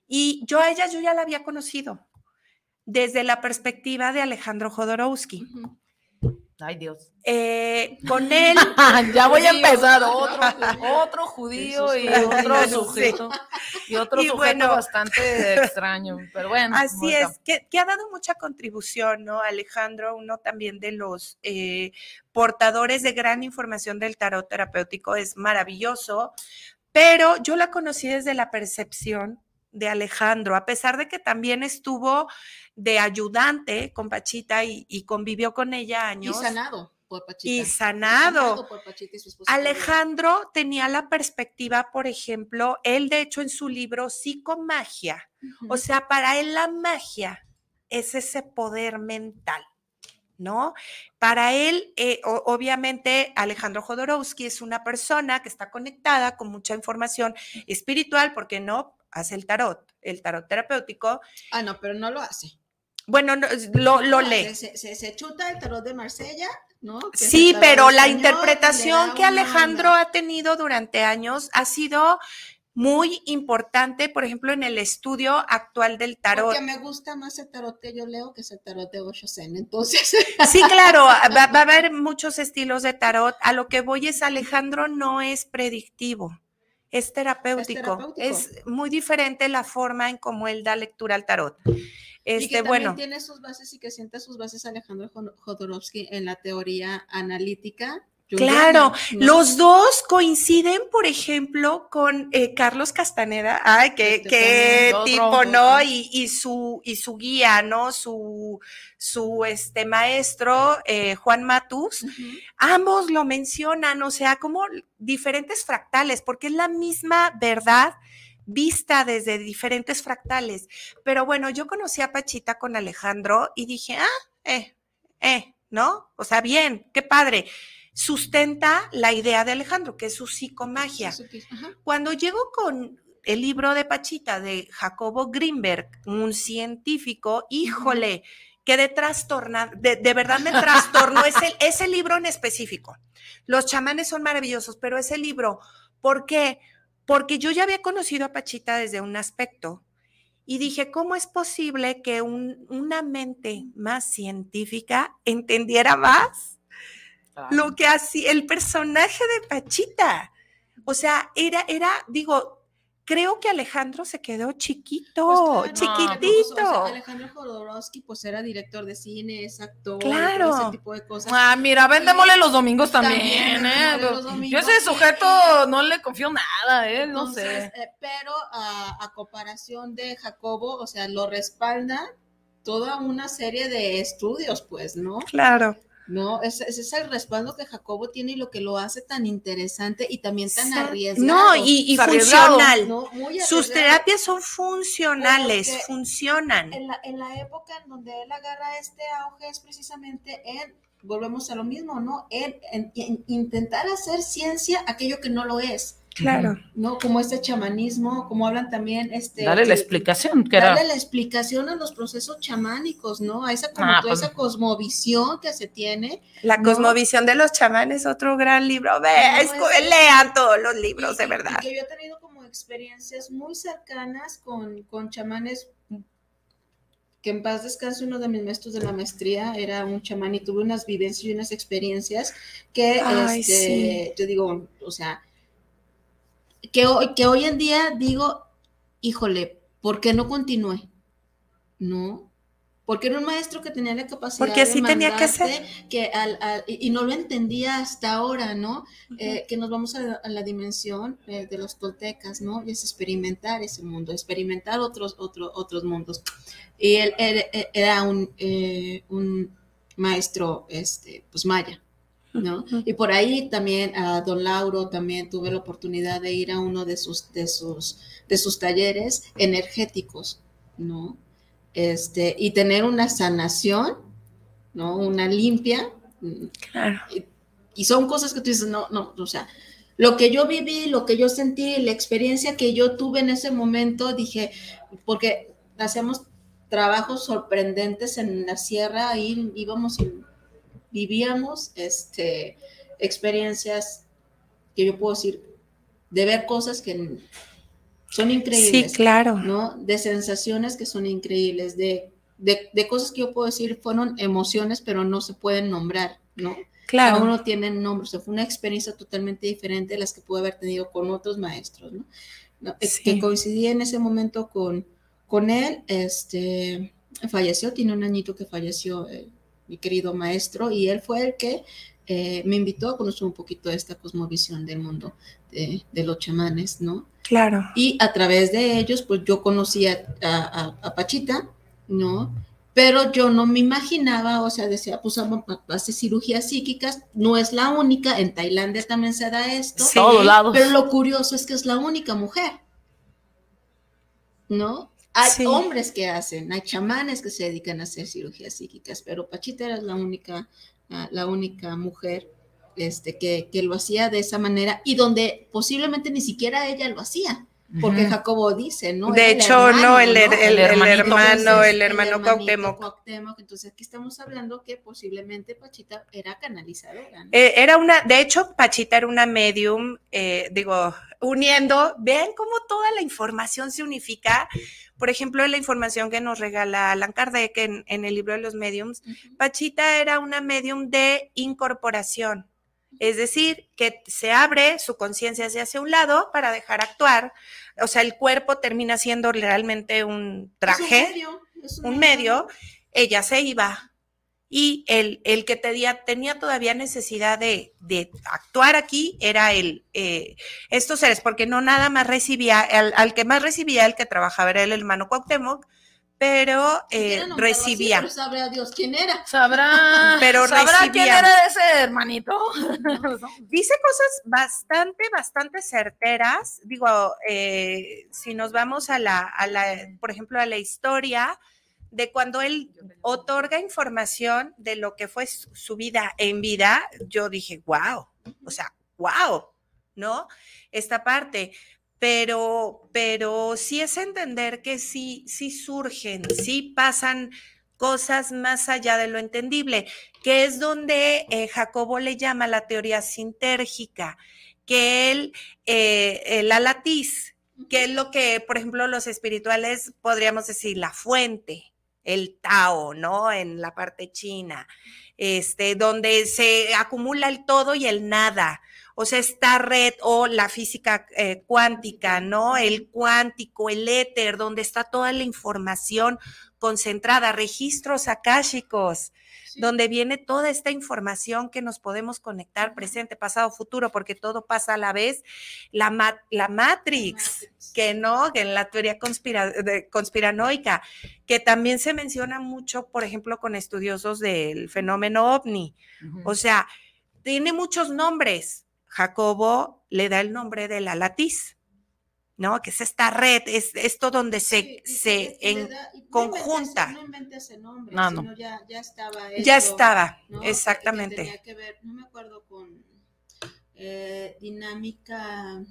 Y yo a ella, yo ya la había conocido desde la perspectiva de Alejandro Jodorowsky. Ay, Dios. Eh, con él. ya voy a empezar. Otro, otro judío y otro sujeto. Y otro sujeto bastante extraño. Pero bueno. Así es, que, ha dado mucha contribución, ¿no? Alejandro, uno también de los eh, portadores de gran información del tarot terapéutico, es maravilloso. Pero yo la conocí desde la percepción de Alejandro, a pesar de que también estuvo de ayudante con Pachita y, convivió con ella años. Y sanado. Por Pachita. Y sanado. por Pachita y su esposa Alejandro tenía la perspectiva, por ejemplo, él de hecho en su libro Psicomagia, o sea, para él la magia es ese poder mental. ¿no? Para él, eh, obviamente, Alejandro Jodorowsky es una persona que está conectada con mucha información espiritual, porque no hace el tarot, el tarot terapéutico. Ah, no, pero no lo hace. Bueno, lo, lo lee. Se, chuta el tarot de Marsella, ¿no? sí, pero la interpretación que Alejandro ha tenido durante años ha sido muy importante, por ejemplo, en el estudio actual del tarot. Porque me gusta más el tarot que yo leo que el tarot de Osho Zen, entonces. Sí, claro, va, va, a haber muchos estilos de tarot. A lo que voy es, Alejandro no es predictivo es terapéutico. Es, muy diferente la forma en cómo él da lectura al tarot. Este, y que bueno, tiene sus bases y que siente sus bases Alejandro Jodorowsky en la teoría analítica Claro, los dos coinciden, por ejemplo, con eh, Carlos Castaneda, ay, qué, qué tipo, ¿no? Y, su, y su guía, ¿no? Su, su este, maestro, eh, Juan Matus, ambos lo mencionan, o sea, como diferentes fractales, porque es la misma verdad vista desde diferentes fractales. Pero bueno, yo conocí a Pachita con Alejandro y dije, ah, eh, eh, ¿no? O sea, bien, qué padre sustenta la idea de Alejandro, que es su psicomagia. Cuando llego con el libro de Pachita de Jacobo Greenberg, un científico, híjole, que de trastorna, de, verdad me trastornó ese, ese libro en específico. Los chamanes son maravillosos, pero ese libro, ¿por qué? Porque yo ya había conocido a Pachita desde un aspecto y dije, ¿cómo es posible que una mente más científica entendiera más lo que hacía el personaje de Pachita. O sea, era, era, digo, creo que Alejandro se quedó chiquito, pues chiquitito. Alejandro Jodorowsky, pues era director de cine, es actor, claro. ese tipo de cosas. Ah, mira, vendémosle los domingos también, ¿eh? Yo ese sujeto no le confío nada, ¿eh? No sé. Eh, pero a, comparación de Jacobo, o sea, lo respalda toda una serie de estudios, pues, ¿no? Claro. ¿No? Ese, es el respaldo que Jacobo tiene y lo que lo hace tan interesante y también tan arriesgado. No, y, funcional. Sus terapias son funcionales, funcionan. En la, en la época en donde él agarra este auge es precisamente en, volvemos a lo mismo, ¿no? En, intentar hacer ciencia aquello que no lo es. Claro. ¿No? Como este chamanismo, como hablan también, este. Dale la explicación, que era. la explicación a los procesos chamánicos, ¿no? A esa, como Ah, toda pues- esa cosmovisión que se tiene. La No. cosmovisión de los chamanes, otro gran libro. Ve, No, es- lean todos los libros, Y- de verdad. y que yo he tenido como experiencias muy cercanas con, con chamanes que en paz descanse uno de mis maestros de la maestría era un chamán y tuve unas vivencias y unas experiencias que Ay, este, sí. yo digo, o sea, que hoy, que hoy en día digo, híjole, ¿por qué no continué? No, porque era un maestro que tenía la capacidad Porque así de tenía que mandarte que al- al- y no lo entendía hasta ahora, ¿no? Eh, que nos vamos a, la- a la dimensión eh, de los toltecas, ¿no? Y es experimentar ese mundo, experimentar otros, otro- otros mundos. Y él, él- él era un, eh, un maestro, este, pues maya, ¿no? Y por ahí también a don Lauro también tuve la oportunidad de ir a uno de sus, de sus, de sus talleres energéticos, ¿no? Este, y tener una sanación, ¿no? Una limpia, Claro. y son cosas que tú dices, no, no, o sea, lo que yo viví, lo que yo sentí, la experiencia que yo tuve en ese momento, dije, porque hacíamos trabajos sorprendentes en la sierra, ahí íbamos y vivíamos este, experiencias que yo puedo decir, de ver cosas que son Sí, increíbles. claro. ¿no? De sensaciones que son increíbles, de, de, de cosas que yo puedo decir fueron emociones, pero no se pueden nombrar, ¿no? Claro. Aún no tienen nombre, o sea, fue una experiencia totalmente diferente de las que pude haber tenido con otros maestros, ¿no? No, eh, Sí. Que coincidí en ese momento con, con él, este, falleció, tiene un añito que falleció eh, mi querido maestro, y él fue el que eh, me invitó a conocer un poquito de esta cosmovisión del mundo de, de los chamanes, ¿no? Claro. Y a través de ellos, pues yo conocía a, a- a Pachita, ¿no? Pero yo no me imaginaba, o sea, decía, pues hace cirugías psíquicas, no es la única, en Tailandia también se da esto, Sí. Todos lados. pero lo curioso es que es la única mujer, ¿no? Hay Sí. hombres que hacen, hay chamanes que se dedican a hacer cirugías psíquicas, pero Pachita era la única, ah, la única mujer este, que, que lo hacía de esa manera y donde posiblemente ni siquiera ella lo hacía, porque. Jacobo dice, ¿no? De el hecho, no, el, el- el hermano, el hermano Cuauhtémoc. Cuauhtémoc. Entonces aquí estamos hablando que posiblemente Pachita era canalizadora. ¿no? Eh, era una, de hecho, Pachita era una medium, eh, digo, uniendo, vean cómo toda la información se unifica. Por ejemplo, la información que nos regala Alan Kardec en, en el libro de los mediums, Pachita era una medium de incorporación. Es decir, que se abre su conciencia hacia, un lado para dejar actuar. O sea, el cuerpo termina siendo realmente un traje Es un medio, es un medio, ella se iba. Y el, el que tenía, tenía todavía necesidad de, de actuar aquí era el, eh, estos seres, porque no nada más recibía, al, al que más recibía, el que trabajaba era el hermano Cuauhtémoc, pero eh, así, recibía. pero sabrá Dios quién era. Sabrá, Pero sabrá quién era ese hermanito. Dice cosas bastante, bastante certeras. Digo, eh, si nos vamos a la, a la, por ejemplo, a la historia de cuando él otorga información de lo que fue su, su vida en vida, yo dije, wow, o sea, wow, ¿no? Esta parte. Pero, pero sí es entender que sí, sí surgen, sí pasan cosas más allá de lo entendible, que es donde eh, Jacobo le llama la teoría sintérgica, que él, eh, la latiz, que es lo que, por ejemplo, los espirituales podríamos decir la fuente, el Tao, ¿no? En la parte china, este, donde se acumula el todo y el nada. O sea, esta red o la física eh, cuántica, ¿no? El cuántico, el éter, donde está toda la información concentrada, registros akáshicos, sí. donde viene toda esta información que nos podemos conectar presente, pasado, futuro, porque todo pasa a la vez. La, la Matrix, Matrix, que no, que en la teoría conspira conspiranoica, que también se menciona mucho, por ejemplo, con estudiosos del fenómeno ovni. Uh -huh. O sea, tiene muchos nombres. Jacobo le da el nombre de la latiz. ¿no? Que es esta red, es esto donde se, sí, se en, da, conjunta. No inventa ese nombre, no, no. Ya, ya, estaba. Esto, ya estaba, ¿no? exactamente. Que, que tenía que ver, no me acuerdo con eh, dinámica.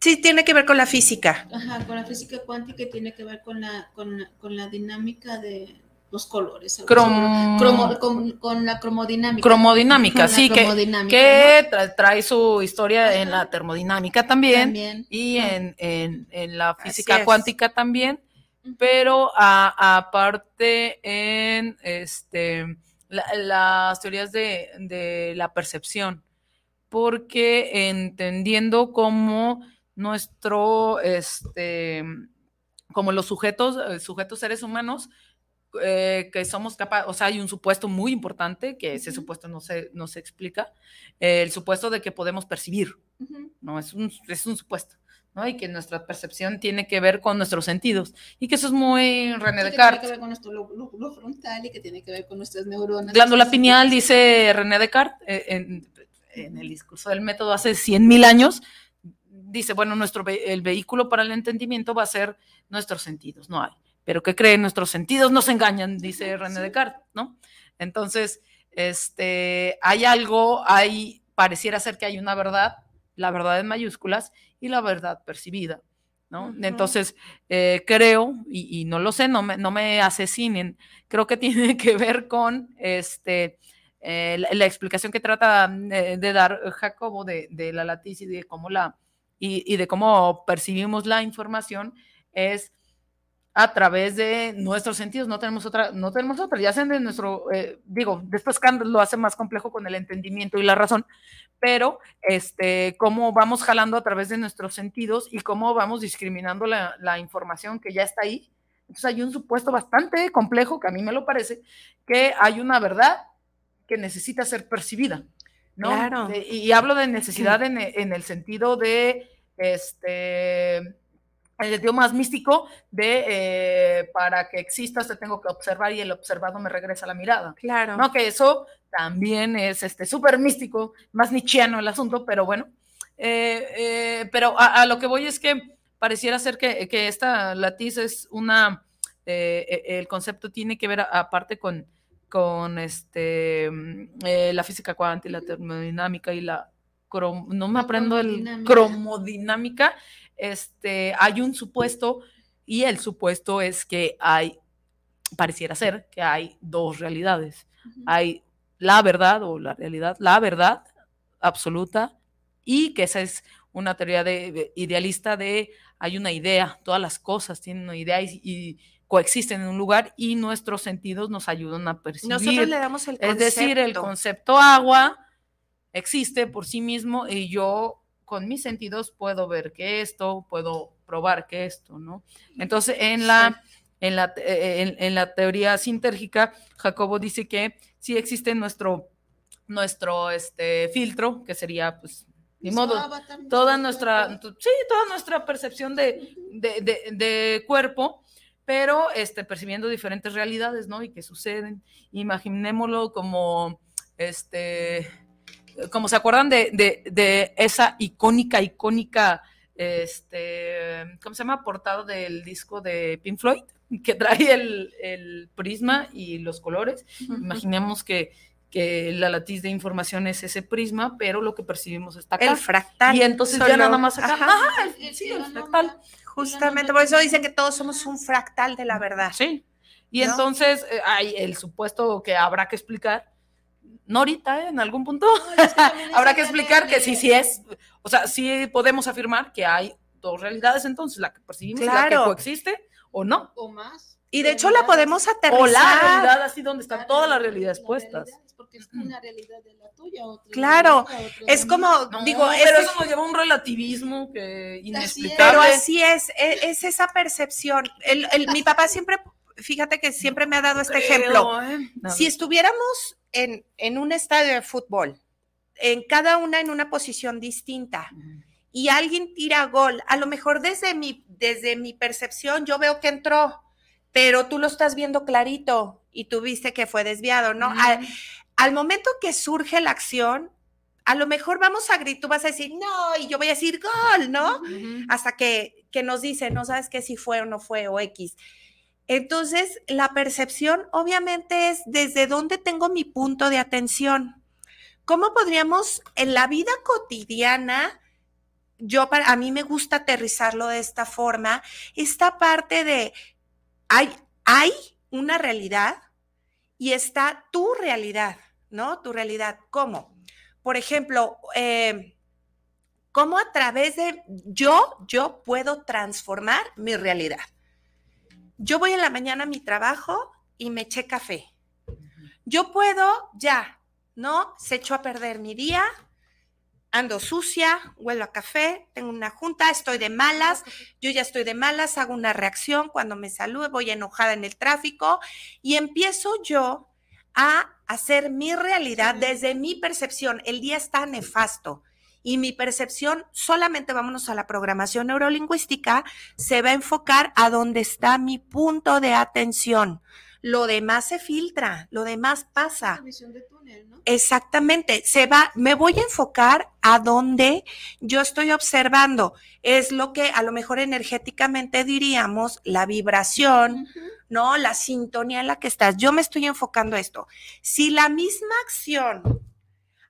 Sí, tiene que ver con la física. Ajá, con la física cuántica y tiene que ver con la, con, la- con la dinámica de los colores. algo Crom- así. Cromo- con, con la cromodinámica. Cromodinámica, sí, que, cromodinámica, que tra- trae su historia en la termodinámica también, También. y en, en- en la física cuántica también, pero aparte en este la- las teorías de, de la percepción, porque entendiendo cómo nuestro, este, como los sujetos, eh, sujetos seres humanos, eh, que somos capaces, o sea, hay un supuesto muy importante, que ese supuesto no se, no se explica, eh, el supuesto de que podemos percibir. ¿no? Es un, es un supuesto, ¿no? Y que nuestra percepción tiene que ver con nuestros sentidos, y que eso es muy René Sí, que tiene que Descartes. ver con nuestro lóbulo frontal y que tiene que ver con nuestras neuronas. Glándula pineal, dice René Descartes, eh, en, en el discurso del método hace 100 mil años, dice, bueno, nuestro el vehículo para el entendimiento va a ser nuestros sentidos, no hay. Pero ¿qué creen? Nuestros sentidos nos engañan, dice René. Descartes, ¿no? Entonces, este, hay algo, hay, pareciera ser que hay una verdad, la verdad en mayúsculas y la verdad percibida, ¿no? Entonces, eh, creo, y, y no lo sé, no me, no me asesinen, creo que tiene que ver con este, eh, la, la explicación que trata eh, de dar Jacobo de, de la latiz y de cómo la y, y de cómo percibimos la información es a través de nuestros sentidos, no tenemos otra, no tenemos otra, ya sea de nuestro, eh, digo, después Kant lo hace más complejo con el entendimiento y la razón, pero este, cómo vamos jalando a través de nuestros sentidos y cómo vamos discriminando la, la información que ya está ahí. Entonces hay un supuesto bastante complejo, que a mí me lo parece, que hay una verdad que necesita ser percibida. ¿no? Claro. De- y, hablo de necesidad en, en el sentido de, este, el sentido más místico de eh, para que existas te tengo que observar y el observado me regresa la mirada. Claro. No, que eso también es este súper místico, más nietzscheano el asunto, pero bueno. Eh, eh, pero a, a lo que voy es que pareciera ser que, que esta latiz es una, el concepto tiene que ver aparte con, con este, mm, la física cuántica y la termodinámica y la, no me aprendo el cromodinámica. Este, hay un supuesto y el supuesto es que hay, pareciera ser que hay dos realidades hay la verdad o la realidad, la verdad absoluta y que esa es una teoría de, de- idealista de hay una idea, todas las cosas tienen una idea y, y coexisten en un lugar y nuestros sentidos nos ayudan a percibir. Nosotros le damos el es decir, el concepto. concepto agua existe por sí mismo y yo con mis sentidos puedo ver que esto, puedo probar que esto, ¿no? Entonces, en la, en la, eh, en, en la teoría sintérgica, Jacobo dice que sí existe nuestro, nuestro este, filtro, que sería, pues, ni modo, toda nuestra, sí, toda nuestra percepción de, de, de- de cuerpo, pero este, percibiendo diferentes realidades, ¿no? Y que suceden. Imaginémoslo como, este, como se acuerdan de, de- de esa icónica, icónica, este, ¿cómo se llama? Portada del disco de Pink Floyd, que trae el, el prisma y los colores. Imaginemos que, que la latiz de información es ese prisma, pero lo que percibimos está acá. El fractal. Y entonces ya solo- nada más acá. Ajá, Ajá, el- El- sí, el fractal. Justamente, por eso dicen que todos somos un fractal de la verdad. Sí. Y ¿No? entonces eh, hay el supuesto que habrá que explicar. No ahorita, ¿eh? en algún punto. No, es que también habrá que explicar que sí, sí es. O sea, sí podemos afirmar que hay dos realidades entonces, la que percibimos y la Claro. que coexiste o no. O más. Y de hecho la podemos O aterrizar. la realidad así donde están Claro, todas las la realidades realidad puestas. es porque es una realidad de la tuya, otra Claro, la otra Es como, No, digo, es- eso nos lleva a un relativismo que inexplicable. pero así es, e- es, esa percepción. El- el- mi papá siempre, fíjate que siempre me ha dado este ejemplo. ¿eh? Si estuviéramos en, en un estadio de fútbol, en cada una en una posición distinta, y alguien tira gol, a lo mejor desde mi, desde mi percepción yo veo que entró, pero tú lo estás viendo clarito y tú viste que fue desviado, ¿no? Al, al momento que surge la acción, a lo mejor vamos a gritar, tú vas a decir, no, y yo voy a decir gol, ¿no? Hasta que, que nos dice, no sabes qué si fue o no fue o X. Entonces, la percepción obviamente es desde dónde tengo mi punto de atención. ¿Cómo podríamos en la vida cotidiana yo para, a mí me gusta aterrizarlo de esta forma, esta parte de, hay, hay una realidad y está tu realidad, ¿no? Tu realidad. ¿Cómo? Por ejemplo, eh, ¿cómo a través de yo, yo puedo transformar mi realidad? Yo voy en la mañana a mi trabajo y me eché café. Yo puedo ya, ¿no? Se echó a perder mi día, ando sucia, huelo a café, tengo una junta, estoy de malas, yo ya estoy de malas, hago una reacción cuando me saludo, voy enojada en el tráfico y empiezo yo a hacer mi realidad desde mi percepción. El día está nefasto y mi percepción, solamente vámonos a la programación neurolingüística, se va a enfocar a dónde está mi punto de atención. Lo demás se filtra, lo demás pasa. Exactamente, se va, me voy a enfocar a donde yo estoy observando. Es lo que a lo mejor energéticamente diríamos la vibración, ¿no? La sintonía en la que estás. Yo me estoy enfocando a esto. Si la misma acción,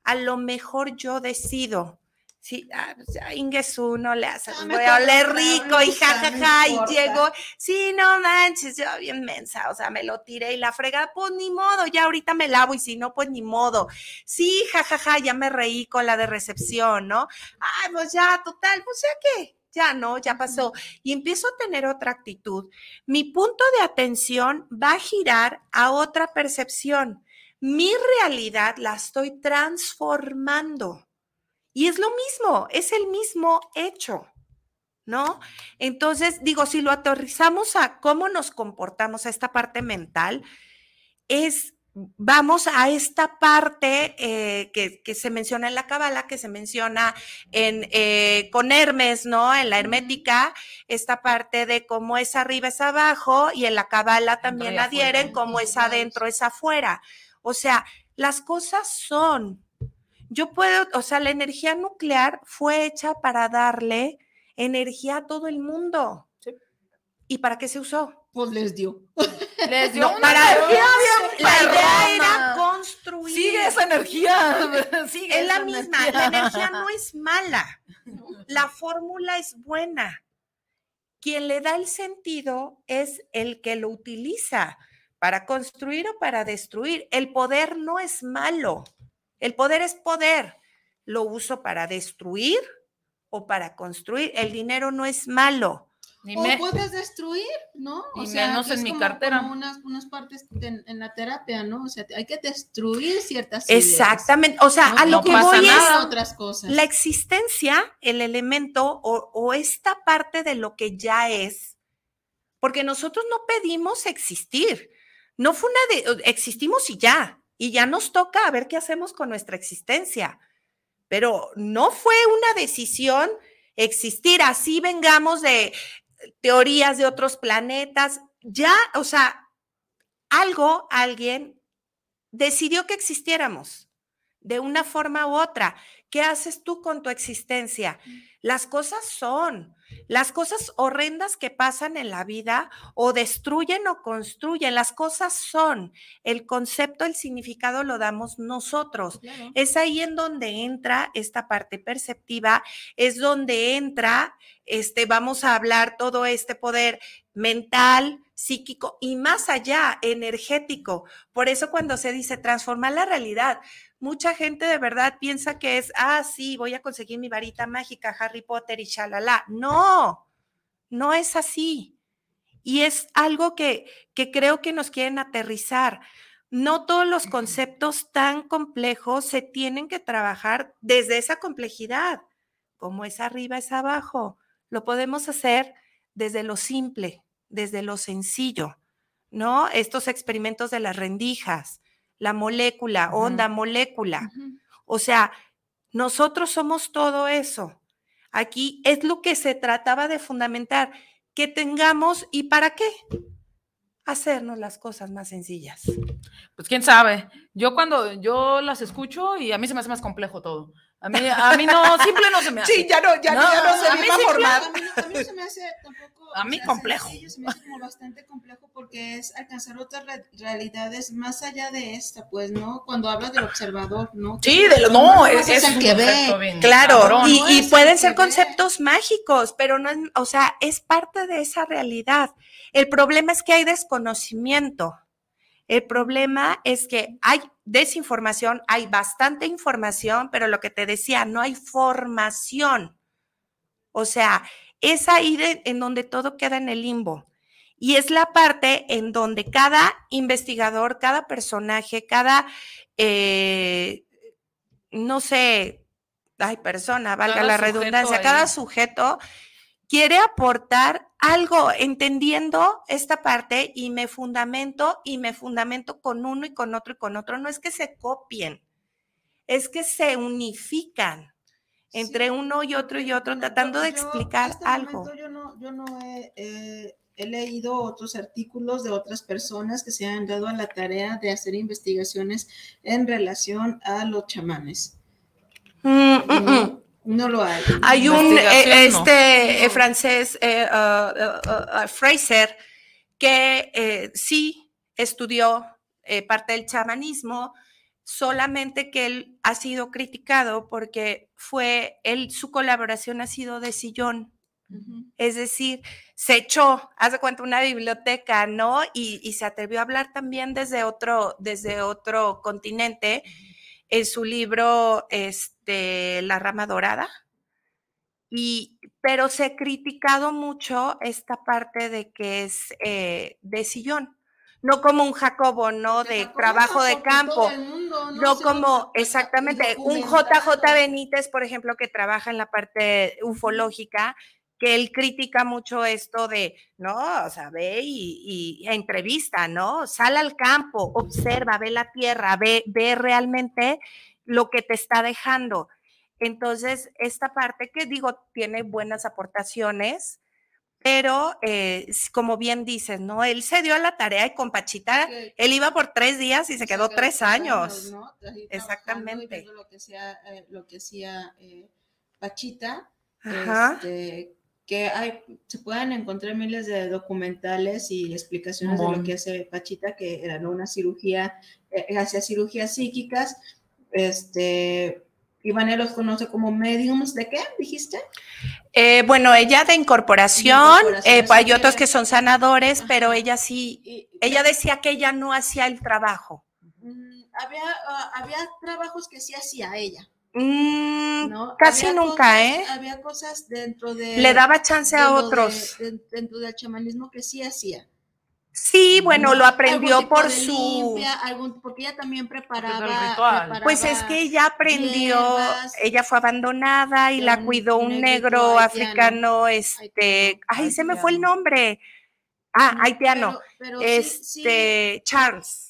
a lo mejor yo decido Sí, ah, pues Ingesu, no le hace, voy a oler rico y jajaja, y llegó, sí, no manches, yo bien mensa, o sea, me lo tiré y la fregada, pues ni modo, ya ahorita me lavo y si no, pues ni modo. Sí, jajaja, ya me reí con la de recepción, ¿no? Ay, pues ya, total, pues ya qué, ya no, ya pasó. Y empiezo a tener otra actitud. Mi punto de atención va a girar a otra percepción. Mi realidad la estoy transformando. Y es lo mismo, es el mismo hecho, ¿no? Entonces, digo, si lo aterrizamos a cómo nos comportamos, a esta parte mental, es, vamos a esta parte eh, que, se menciona en la Cabala, que se menciona en, eh, con Hermes, ¿no? En la hermética, esta parte de cómo es arriba es abajo, y en la Cabala también adhieren cómo es adentro es afuera. O sea, las cosas son yo puedo, o sea, la energía nuclear fue hecha para darle energía a todo el mundo. ¿Y para qué se usó? Pues les dio. Les dio para, la idea era construir. Sigue esa energía. Sigue es la misma. La energía no es mala. La fórmula es buena. Quien le da el sentido es el que lo utiliza para construir o para destruir. El poder no es malo. El poder es poder. Lo uso para destruir o para construir. El dinero no es malo. o puedes destruir, ¿no? O sea, menos en mi cartera. unas, unas partes en, la terapia, ¿no? O sea, hay que destruir ciertas Exactamente. O sea, a lo que voy es otras cosas. la existencia, el elemento o, o esta parte de lo que ya es, porque nosotros no pedimos existir. No fue una de, existimos y ya y ya nos toca a ver qué hacemos con nuestra existencia. Pero no fue una decisión existir, así vengamos de teorías de otros planetas, ya, o sea, algo, alguien decidió que existiéramos de una forma u otra. ¿Qué haces tú con tu existencia? Las cosas son, las cosas horrendas que pasan en la vida o destruyen o construyen, las cosas son. El concepto, el significado lo damos nosotros. Es ahí en donde entra esta parte perceptiva, es donde entra, este, vamos a hablar todo este poder mental, psíquico y más allá, energético. Por eso cuando se dice transformar la realidad, mucha gente de verdad piensa que es, ah, sí, voy a conseguir mi varita mágica, Harry Potter y shalala. No, no es así. Y es algo que, que creo que nos quieren aterrizar. No todos los conceptos tan complejos se tienen que trabajar desde esa complejidad. Como es arriba, es abajo. Lo podemos hacer desde lo simple, desde lo sencillo, ¿no? Estos experimentos de las rendijas, la molécula, onda, molécula. O sea, nosotros somos todo eso. Aquí es lo que se trataba de fundamentar, que tengamos y para qué hacernos las cosas más sencillas. Pues quién sabe. Yo cuando yo las escucho y a mí se me hace más complejo todo. A mí, a mí no, simple no se me hace. Sí, ya no, ya no, ya no se a mí formar. A mí, no se me hace tampoco. A mí complejo. se me hace como bastante complejo porque es alcanzar otras realidades más allá de esta, pues, ¿no? Cuando hablas del observador, ¿no? Sí, de lo, no, es, el que ve. Claro, y, y pueden ser conceptos mágicos, pero no es, o sea, es parte de esa realidad. El problema es que hay desconocimiento. El problema es que hay desinformación, hay bastante información, pero lo que te decía, no hay formación. O sea, es ahí en donde todo queda en el limbo. Y es la parte en donde cada investigador, cada personaje, cada, eh, no sé, hay persona, valga la redundancia, cada sujeto quiere aportar algo entendiendo esta parte y me fundamento y me fundamento con uno y con otro y con otro. No es que se copien, es que se unifican entre uno y otro y otro tratando de explicar este algo. Yo no, yo no he, he, leído otros artículos de otras personas que se han dado a la tarea de hacer investigaciones en relación a los chamanes. Mm, mm, mm. No lo hay. Hay un eh, este eh, francés, eh, uh, uh, uh, Fraser, que sí estudió parte del chamanismo, solamente que él ha sido criticado porque fue, él, su colaboración ha sido de sillón. Es decir, se echó, haz de cuenta, una biblioteca, ¿no? Y, y, se atrevió a hablar también desde otro, desde otro continente en su libro este, La rama dorada. Y, pero se ha criticado mucho esta parte de que es eh, de sillón, no como un Jacobo, no de, trabajo de campo, no, como exactamente un JJ Benítez, por ejemplo, que trabaja en la parte ufológica, que él critica mucho esto de, no, o sea, ve y, entrevista, ¿no? Sale al campo, observa, ve la tierra, ve, ve realmente lo que te está dejando. Entonces, esta parte que digo, tiene buenas aportaciones, pero eh, como bien dices, ¿no? Él se dio a la tarea y con Pachita, él iba por tres días y se, quedó, tres años. Exactamente. Lo que hacía, eh, lo que hacía eh, Pachita, este, que hay, se pueden encontrar miles de documentales y explicaciones de lo que hace Pachita, que era una cirugía, eh, hacía cirugías psíquicas, este, Iván los conoce como mediums de qué, dijiste? Eh, bueno, ella de incorporación, eh, hay otros que son sanadores, pero ella sí, ella decía que ella no hacía el trabajo. Mm, había, ah, había trabajos que sí hacía ella. Mm, casi nunca, ¿eh? Había cosas dentro de... Le daba chance a otros. dentro del chamanismo que sí hacía. Sí, bueno, lo aprendió por su... porque ella también preparaba, Pues es que ella aprendió, ella fue abandonada y la cuidó un negro africano, este, ay, se me fue el nombre. Ah, haitiano. este, Charles.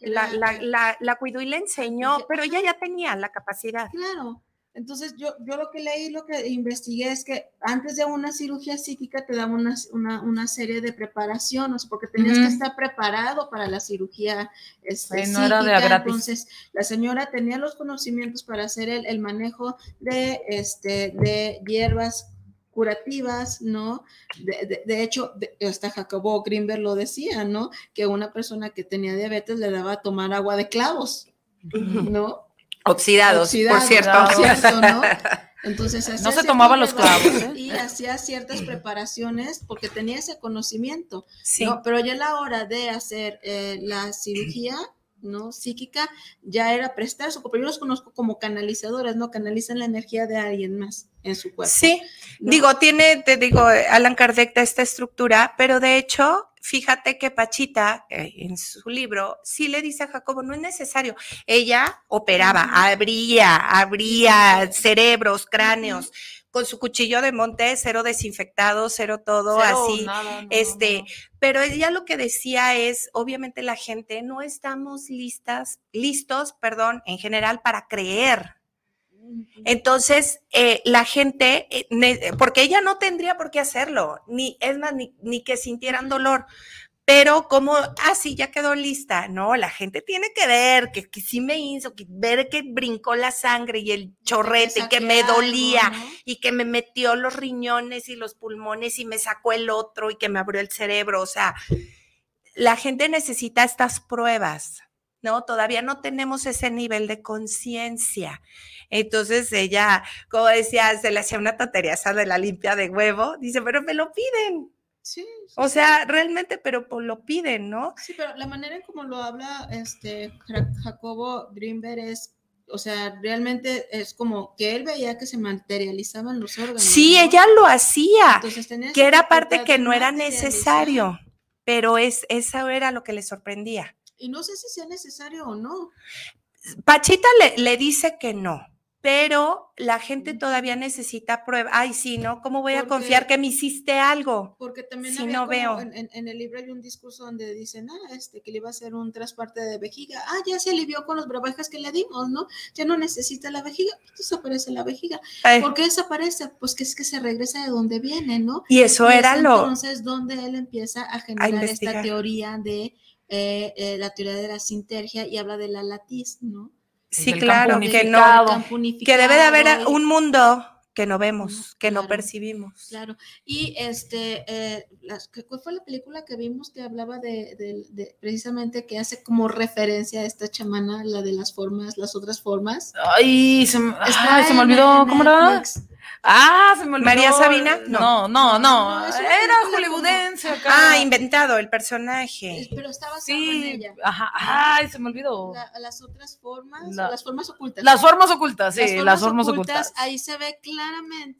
La, la, la, cuidó y le enseñó, pero ella ya tenía la capacidad. Claro. Entonces, yo, yo lo que leí, lo que investigué es que antes de una cirugía psíquica te daban una, una, serie de preparaciones, porque tenías que estar preparado para la cirugía este, no Era de Entonces, la señora tenía los conocimientos para hacer el, el manejo de, este, de hierbas curativas, ¿no? De, de, hecho, hasta Jacobo Greenberg lo decía, ¿no? Que una persona que tenía diabetes le daba a tomar agua de clavos, ¿no? Oxidados, por cierto. ¿no? Entonces, no se tomaban los clavos. ¿eh? Y hacía ciertas preparaciones porque tenía ese conocimiento. Sí. Pero ya a la hora de hacer eh, la cirugía, ¿no? Psíquica, ya era prestar su cuerpo. Yo los conozco como canalizadoras, ¿no? Canalizan la energía de alguien más en su cuerpo. Sí, digo, tiene, te digo, Alan Kardec esta estructura, pero de hecho, fíjate que Pachita, en su libro, sí le dice a Jacobo, no es necesario. Ella operaba, abría, abría cerebros, cráneos. Con su cuchillo de monte, cero desinfectado, cero todo, así. este, pero ella lo que decía es, obviamente la gente no estamos listas, listos, perdón, en general para creer. Entonces, eh, la gente, eh, porque ella no tendría por qué hacerlo, ni es más, ni, que sintieran dolor, pero como, ah, sí, ya quedó lista, no, la gente tiene que ver que, que sí me hizo, que ver que brincó la sangre y el chorrete, y que me dolía, y que me metió los riñones y los pulmones y me sacó el otro y que me abrió el cerebro, o sea, la gente necesita estas pruebas, ¿no? Todavía no tenemos ese nivel de conciencia. Entonces ella, como decía, se le hacía una tontería esa de la limpia de huevo. Dice, pero me lo piden. Sí, O sea, realmente, pero lo piden, ¿no? Sí, pero la manera en como lo habla este Jacobo Greenberg es, o sea, realmente es como que él veía que se materializaban los órganos. Sí, ¿no? ella lo hacía, Entonces, tenía que esa era parte que no era necesario, pero es, eso era lo que le sorprendía. Y no sé si sea necesario o no. Pachita le, le dice que no, pero la gente todavía necesita prueba. Ay, sí, ¿no? ¿Cómo voy a confiar que me hiciste algo? Porque también había no veo. En, en- en el libro hay un discurso donde dicen, ah, este, que le iba a hacer un trasplante de vejiga. Ah, ya se alivió con los brebajes que le dimos, ¿no? Ya no necesita la vejiga. Desaparece la vejiga. Ay, ¿Por qué desaparece? Pues que es que se regresa de donde viene, ¿no? y eso Y era lo... entonces donde él empieza a generar esta teoría de eh, eh, la teoría de la sintergia y habla de la latiz, ¿no? Sí, claro, que no, que debe de haber un mundo que no vemos, que no Claro. percibimos. Claro. Y este, eh, las- ¿qué- ¿cuál fue la película que vimos que hablaba de, de- de- precisamente que hace como referencia a esta chamana, la de las formas, las otras formas? Ay, se, ay, se me olvidó, en ¿cómo era? Ah, se me olvidó. ¿María Sabina? No, No. no, no. No, Era hollywoodense acá. Ah, inventado el personaje. Pero está basado en Sí, ella. ajá. Ay, se me olvidó. La- las otras formas, La- las formas ocultas. Las formas ocultas, sí, las formas, ocultas. Ahí se ve claramente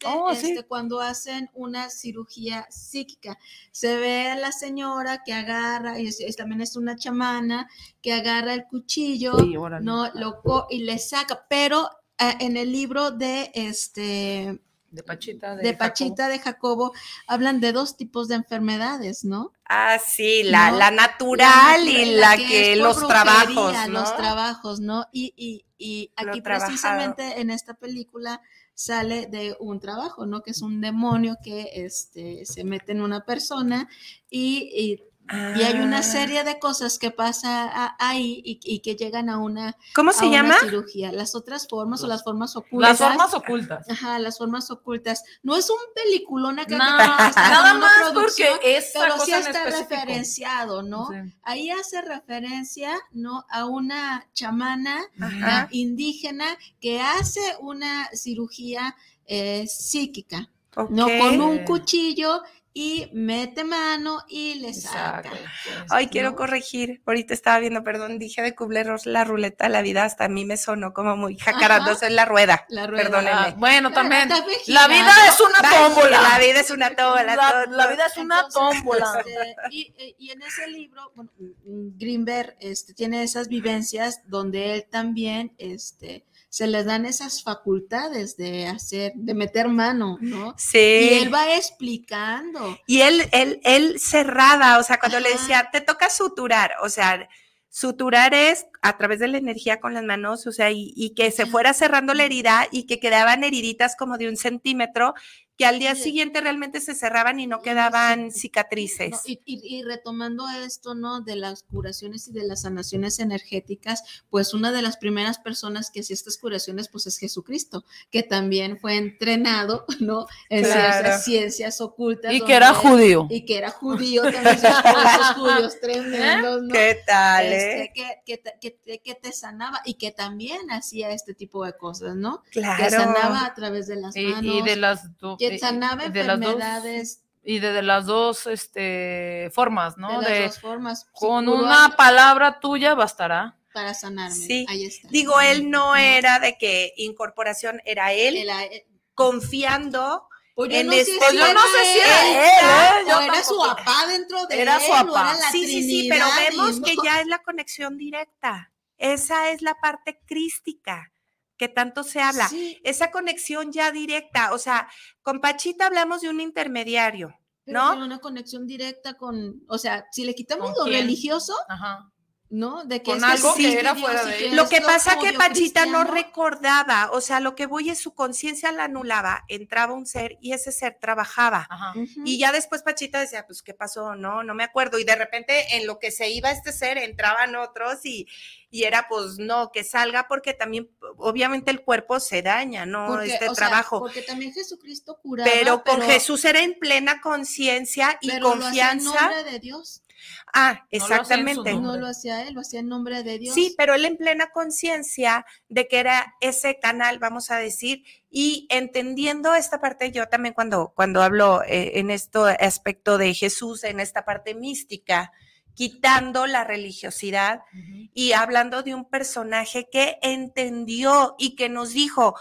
Oh, sí. este, cuando hacen una cirugía psíquica. Se ve a la señora que agarra, y es- es- también es una chamana, que agarra el cuchillo, Sí, no, lo co- y le saca, pero eh, en el libro de este De Pachita. De, de Jacobo. Pachita de Jacobo hablan de dos tipos de enfermedades, ¿no? Ah, sí, la, No, la natural La y natural, la es que, los brujería, trabajos, ¿no? Los trabajos, ¿no? Y, y, y aquí precisamente en esta película sale de un trabajo, ¿no? Que es un demonio que este, se mete en una persona y, y- y hay una Ah. serie de cosas que pasa ahí y, y que llegan a una, ¿Cómo a se una llama? cirugía. Las otras formas o las formas ocultas. Las formas ocultas. Ajá, las formas ocultas. No es un peliculón acá No, que nada más porque esa pero cosa sí está referenciado, ¿no? Sí. Ahí hace referencia, ¿no? A una chamana Ajá. indígena que hace una cirugía eh, psíquica, ¿no? Ok. Con un cuchillo y mete mano y le saca. Ay, quiero corregir. Ahorita estaba viendo, perdón, dije de Kubler-Ross la ruleta de la vida, hasta a mí me sonó como muy jacarando, Ajá. es la rueda. La rueda. Perdónenme. Ah, bueno, también. La vida es una tómbola. La vida es una tómbola. La, vida es una Entonces, tómbola. este, y, y- en ese libro, bueno, Greenberg este, tiene esas vivencias donde él también este, se le dan esas facultades de hacer, de meter mano, ¿no? Sí. Y él va explicando. Y él, él, él cerraba, o sea, cuando le decía, te toca suturar, o sea, suturar es a través de la energía con las manos, o sea, y, y que se fuera cerrando la herida y que quedaban heriditas como de un centímetro, que al día Sí. siguiente realmente se cerraban y no quedaban sí. cicatrices. ¿no? Y, y- y retomando esto, ¿no? De las curaciones y de las sanaciones energéticas, pues una de las primeras personas que hacía estas curaciones, pues es Jesucristo, que también fue entrenado, ¿no? En Claro. ciertas ciencias ocultas. Y que era judío. Y que era judío, también judíos tremendos, ¿no? ¿Qué tal, Este, eh? que, que te- que que te sanaba y que también hacía este tipo de cosas, ¿no? Que Claro. sanaba a través de las Y, manos, y de las do- y- de las dos- enfermedades y de, de las dos este, formas, ¿no? de las De, dos formas. Con una palabra tuya bastará. para sanarme. Sí. Ahí está. Digo, él no era de que incorporación, era él confiando pues yo en no sé este- si Pues yo no sé si era él, él, ¿eh? Yo era su papá dentro de Era él, su o papá. era la Sí, sí, sí, pero vemos y que ya es la conexión directa. Esa es la parte crística que tanto se habla. Sí, Esa conexión ya directa. O sea, con Pachita hablamos de un intermediario. pero ¿no? una conexión directa con, o sea, si le quitamos ¿Con lo quién? religioso, Ajá. ¿No? De que Con es que algo sí, que era fuera de. Lo que esto pasa que Pachita no recordaba, o sea, lo que voy es su conciencia la anulaba, entraba un ser y ese ser trabajaba. Ajá. Y ya después Pachita decía, pues, ¿qué pasó? No, no me acuerdo. Y de repente en lo que se iba este ser entraban otros y, y era, pues, no, que salga porque también, obviamente, el cuerpo se daña, ¿no? Porque, este o sea, trabajo. porque también Jesucristo curaba, pero con Jesús era en plena conciencia y pero lo hacía en confianza. nombre de Dios. Ah, exactamente. No lo hacía él, lo hacía en nombre de Dios. Sí, pero él en plena conciencia de que era ese canal, vamos a decir, y entendiendo esta parte, yo también cuando, cuando hablo eh, en este aspecto de Jesús, en esta parte mística, quitando la religiosidad y hablando de un personaje que entendió y que nos dijo,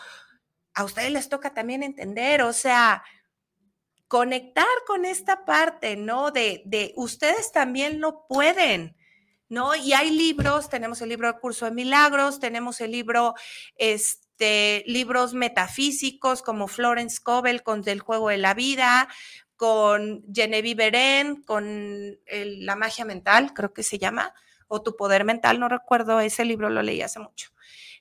a ustedes les toca también entender, o sea, conectar con esta parte, ¿no? De, de ustedes también lo pueden. ¿No? Y hay libros, tenemos el libro Curso de Milagros, tenemos el libro, este, libros metafísicos como Florence Cobel con El Juego de la Vida, con Genevieve Beren, con La Magia Mental, creo que se llama, o Tu Poder Mental, no recuerdo, ese libro lo leí hace mucho.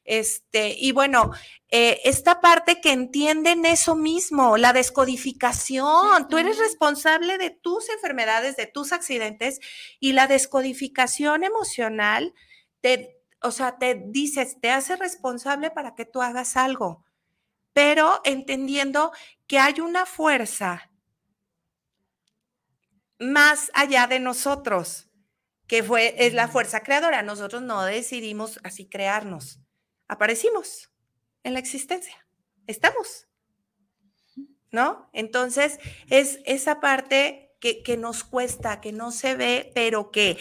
Este, y bueno, eh, esta parte que entienden eso mismo, la descodificación. Tú eres responsable de tus enfermedades, de tus accidentes y la descodificación emocional te, o sea, te dices, te hace responsable para que tú hagas algo, pero entendiendo que hay una fuerza más allá de nosotros, que fue, es la fuerza creadora. Nosotros no decidimos así crearnos aparecimos en la existencia, estamos, ¿no? Entonces, es esa parte que, que, nos cuesta, que no se ve, pero que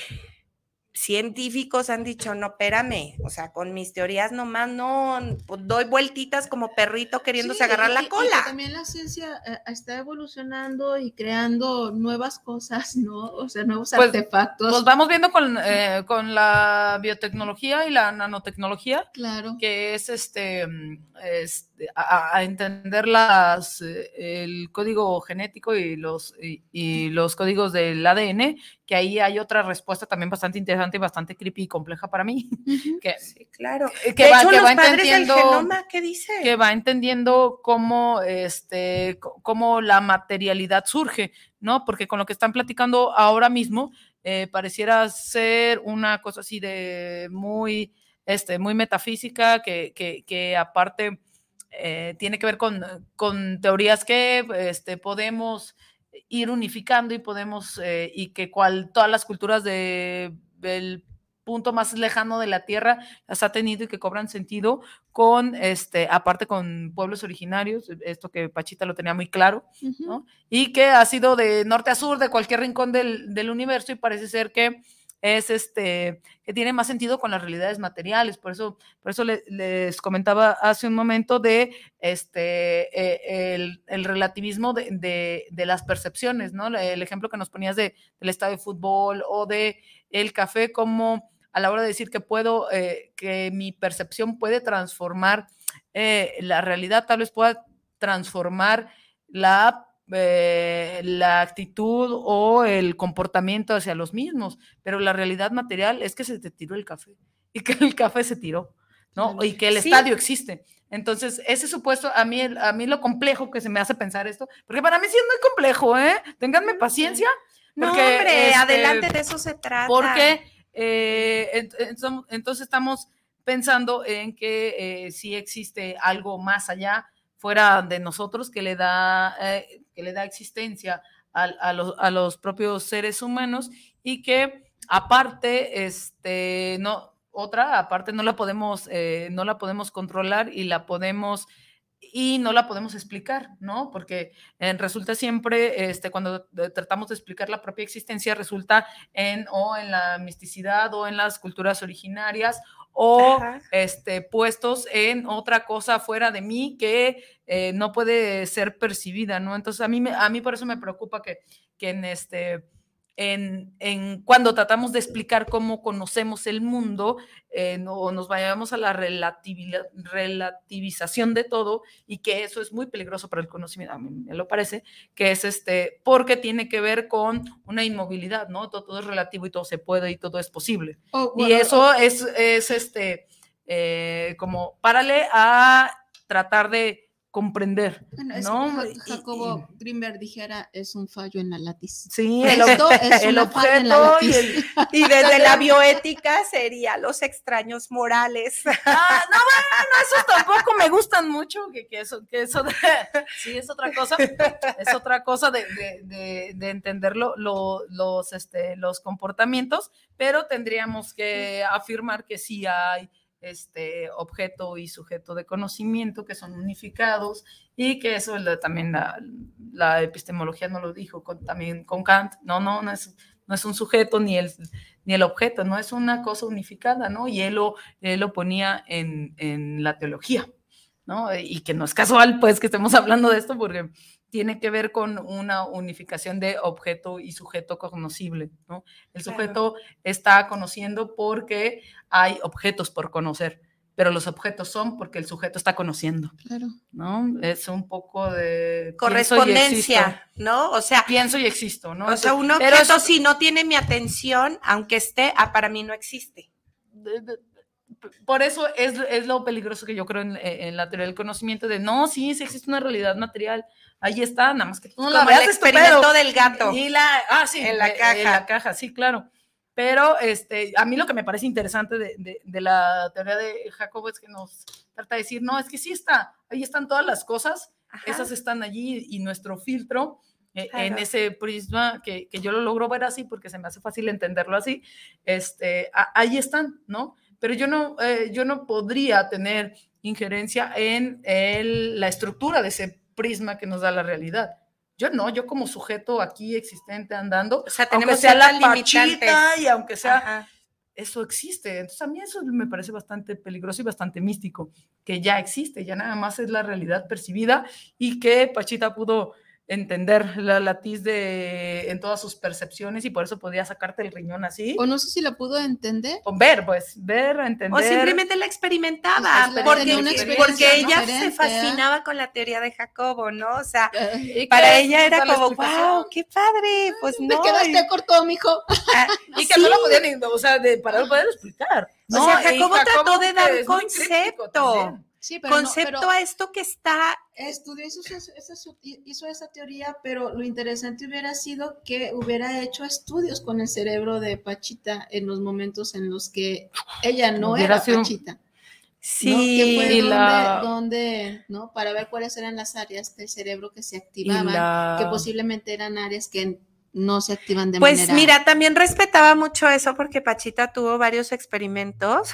científicos han dicho, no, espérame, o sea, con mis teorías nomás no, pues, doy vueltitas como perrito queriéndose agarrar la cola. también la ciencia eh, está evolucionando y creando nuevas cosas, ¿no? O sea, nuevos pues, artefactos. Pues vamos viendo con, eh, con la biotecnología y la nanotecnología, claro. que es este, este a, entender las, eh, el código genético y los, y los códigos del ADN, que ahí hay otra respuesta también bastante interesante y bastante creepy y compleja para mí. que, sí, claro. Que, va, que va entendiendo. Genoma, ¿qué dice? Que va entendiendo cómo, este, cómo la materialidad surge, ¿no? Porque con lo que están platicando ahora mismo, eh, pareciera ser una cosa así de muy, este, muy metafísica, que, que, que aparte eh, tiene que ver con, con teorías que este, podemos ir unificando y podemos, eh, y que cual todas las culturas de, del punto más lejano de la tierra las ha tenido y que cobran sentido con, este, aparte con pueblos originarios, esto que Pachita lo tenía muy claro, ¿no? Y que ha sido de norte a sur, de cualquier rincón del, del universo y parece ser que es este, que tiene más sentido con las realidades materiales. Por eso, por eso les comentaba hace un momento de este, eh, el, relativismo de, las percepciones, ¿no? El ejemplo que nos ponías de, del estadio de fútbol o de el café, como a la hora de decir que puedo, eh, que mi percepción puede transformar eh, la realidad, tal vez pueda transformar la eh, la actitud o el comportamiento hacia los mismos, pero la realidad material es que se te tiró el café y que el café se tiró, ¿no? Y que el estadio existe. Entonces, ese supuesto, a mí, a mí lo complejo que se me hace pensar esto, porque para mí sí es muy complejo, ¿eh? Ténganme paciencia. no, hombre, este, adelante, de eso se trata. Porque eh, entonces estamos pensando en que eh, sí existe algo más allá fuera de nosotros que le da, eh, que le da existencia a, los, a, los, propios seres humanos y que aparte, este, no, otra, aparte no la podemos, eh, no la podemos controlar y la podemos y no la podemos explicar, ¿no? Porque eh, resulta siempre, este, cuando tratamos de explicar la propia existencia, resulta en o en la misticidad o en las culturas originarias o este, puestos en otra cosa fuera de mí que eh, no puede ser percibida, ¿no? Entonces a mí, a mí por eso me preocupa que, que en este en, cuando tratamos de explicar cómo conocemos el mundo, eh, no, nos vayamos a la relativización de todo y que eso es muy peligroso para el conocimiento, a mí me lo parece, que es este, porque tiene que ver con una inmovilidad, ¿no? Todo, es relativo y todo se puede y todo es posible. Oh, y eso es, es este, eh, como, párale a tratar de comprender, Bueno, es ¿no? que Y- Jacobo Grimberg dijera, es un fallo en la látiz. Sí, El objeto es el en la objeto y el, Y desde la bioética sería los extraños morales. Ah, no, bueno, esos tampoco me gustan mucho, que, que eso, que eso, de- sí, es otra cosa, es otra cosa de, de, de- de entender lo- lo- los, este, los comportamientos, pero tendríamos que afirmar que sí hay este objeto y sujeto de conocimiento que son unificados y que eso la- también la, la epistemología no lo dijo con, también con Kant, no, no, no es, no es un sujeto ni el, ni el objeto, no es una cosa unificada, ¿no? Y él lo, él lo ponía en, en la teología, ¿no? Y que no es casual, pues, que estemos hablando de esto, porque tiene que ver con una unificación de objeto y sujeto cognoscible, ¿no? El Claro. sujeto está conociendo porque hay objetos por conocer, pero los objetos son porque el sujeto está conociendo, Claro. ¿no? Es un poco de... Correspondencia, ¿no? O sea, Pienso y existo, ¿no? o sea, un Pero es- si no tiene mi atención, aunque esté, ah, para mí no existe. de- de- por eso es, es lo peligroso que yo creo en, en la teoría del conocimiento de no, sí, sí existe una realidad material, ahí está, nada más que tú no la veas el experimento del gato. Y la, ah, sí, En la eh, caja. En la caja, sí, claro. Pero este, a mí lo que me parece interesante de, de- de la teoría de Jacobo es que nos trata de decir, no, es que sí está, ahí están todas las cosas, Ajá. esas están allí y nuestro filtro eh, en ese prisma que, que yo lo logro ver así porque se me hace fácil entenderlo así, este, a- ahí están, ¿no? Pero yo no, eh, yo no podría tener injerencia en el- la estructura de ese prisma que nos da la realidad. Yo no, yo como sujeto aquí existente andando, O sea, aunque tenemos sea la pachita y aunque sea Ajá. eso existe. Entonces a mí eso me parece bastante peligroso y bastante místico, que ya existe, ya nada más es la realidad percibida y que Pachita pudo entender la latiz de en todas sus percepciones y por eso podía sacarte el riñón así. O no sé si la pudo entender. O ver, pues, ver, entender. O simplemente la experimentaba, Pues, porque, una porque ella se fascinaba con la teoría de Jacobo, ¿no? O sea, Eh, Y para ella era como, wow, qué padre, pues Te no. quedaste corto, mijo. ah, Y que sí. no lo podía ni, o sea, de, para poder explicar. O sea, y Jacobo trató de dar concepto. También. Sí, pero no- Concepto pero a esto que está estudió hizo, hizo esa teoría, pero lo interesante hubiera sido que hubiera hecho estudios con el cerebro de Pachita en los momentos en los que ella no Hubiera era sido- Pachita. ¿no? Sí, Que fue y donde, la- donde, ¿no? Para ver cuáles eran las áreas del cerebro que se activaban, la- que posiblemente eran áreas que no se activan de Pues manera... mira, también respetaba mucho eso porque Pachita tuvo varios experimentos.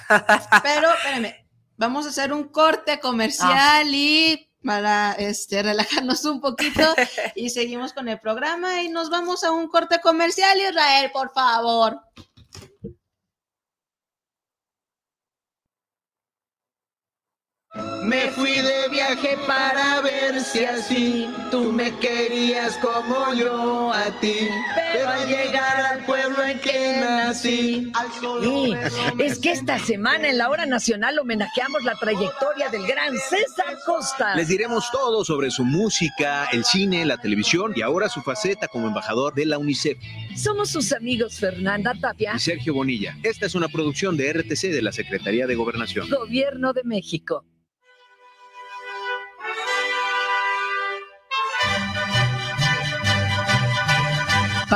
Pero, espérame, vamos a hacer un corte comercial Ah. y para este, relajarnos un poquito y seguimos con el programa y nos vamos a un corte comercial, Israel, por favor. Me fui de viaje para ver si así tú me querías como yo a ti. Pero al llegar al pueblo en que nací, al Sí, es que esta semana en la hora nacional homenajeamos la trayectoria del gran César Costa. Les diremos todo sobre su música, el cine, la televisión y ahora su faceta como embajador de la UNICEF. Somos sus amigos Fernanda Tapia, Y Sergio Bonilla. Esta es una producción de RTC de la Secretaría de Gobernación. Gobierno de México.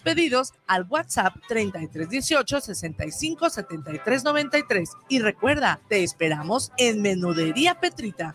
pedidos al WhatsApp 3318 65 73 93 y recuerda, te esperamos en Menudería Petrita.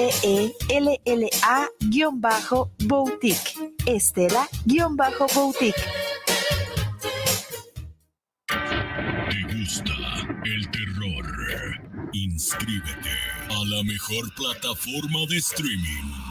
S-T-E-L-L-A-Boutique. Estela-Boutique. ¿Te gusta el terror? Inscríbete a la mejor plataforma de streaming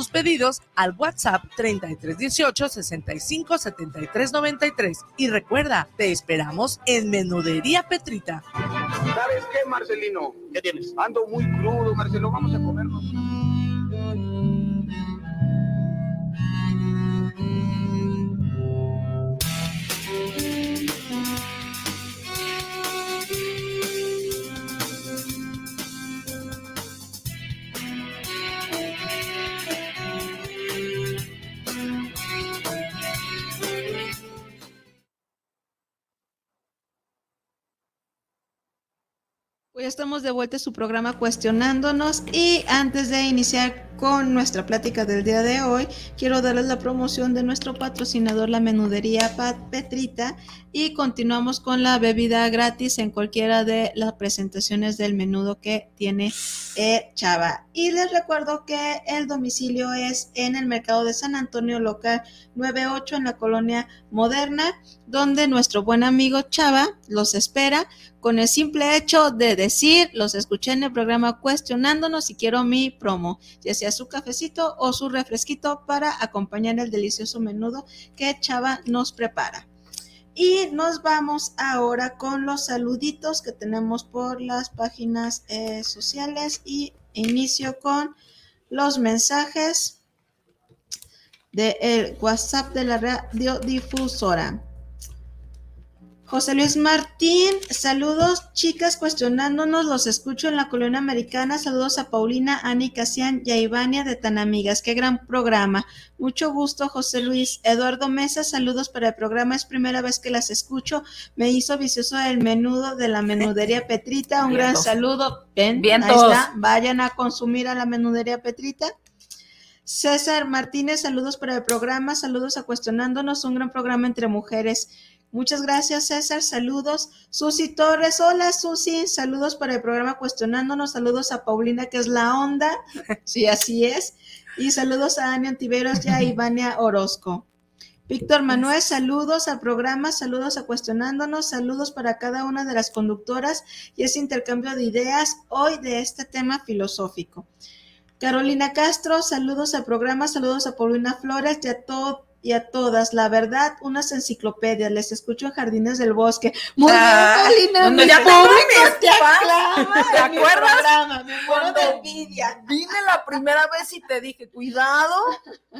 tus pedidos al WhatsApp 3318 65 73 93. Y recuerda, te esperamos en Menudería Petrita. ¿Sabes qué, Marcelino? ¿Qué tienes? Ando muy crudo, Marcelo. Vamos a comernos. Hoy estamos de vuelta en su programa Cuestionándonos y antes de iniciar con nuestra plática del día de hoy, quiero darles la promoción de nuestro patrocinador, la menudería Pat Petrita, y continuamos con la bebida gratis en cualquiera de las presentaciones del menudo que tiene eh, Chava. Y les recuerdo que el domicilio es en el mercado de San Antonio local 98 en la colonia moderna, donde nuestro buen amigo Chava los espera con el simple hecho de decir, los escuché en el programa cuestionándonos si quiero mi promo, ya sea su cafecito o su refresquito para acompañar el delicioso menudo que Chava nos prepara. Y nos vamos ahora con los saluditos que tenemos por las páginas eh, sociales y inicio con los mensajes del WhatsApp de la radiodifusora. José Luis Martín, saludos chicas cuestionándonos, los escucho en la colonia americana, saludos a Paulina, Ani, Casian y a Ivania de Tan Amigas, qué gran programa, mucho gusto José Luis, Eduardo Mesa, saludos para el programa, es primera vez que las escucho, me hizo vicioso el menudo de la menudería Petrita, un gran saludo, ven, ahí está, vayan a consumir a la menudería Petrita. César Martínez, saludos para el programa, saludos a Cuestionándonos, un gran programa entre mujeres. Muchas gracias, César. Saludos. Susi Torres. Hola, Susi. Saludos para el programa Cuestionándonos. Saludos a Paulina, que es la onda. Sí, así es. Y saludos a Ania Antiveros y a Ivania Orozco. Víctor Manuel, saludos al programa, saludos a Cuestionándonos, saludos para cada una de las conductoras y ese intercambio de ideas hoy de este tema filosófico. Carolina Castro, saludos al programa, saludos a Paulina Flores y a todo y a todas. La verdad, unas enciclopedias. Les escucho en Jardines del Bosque. Muy Ah, bien, Paulina. mi ya público tengo mi te aclama ¿Te acuerdas? programa, me muero de envidia. Vine la primera vez y te dije, cuidado,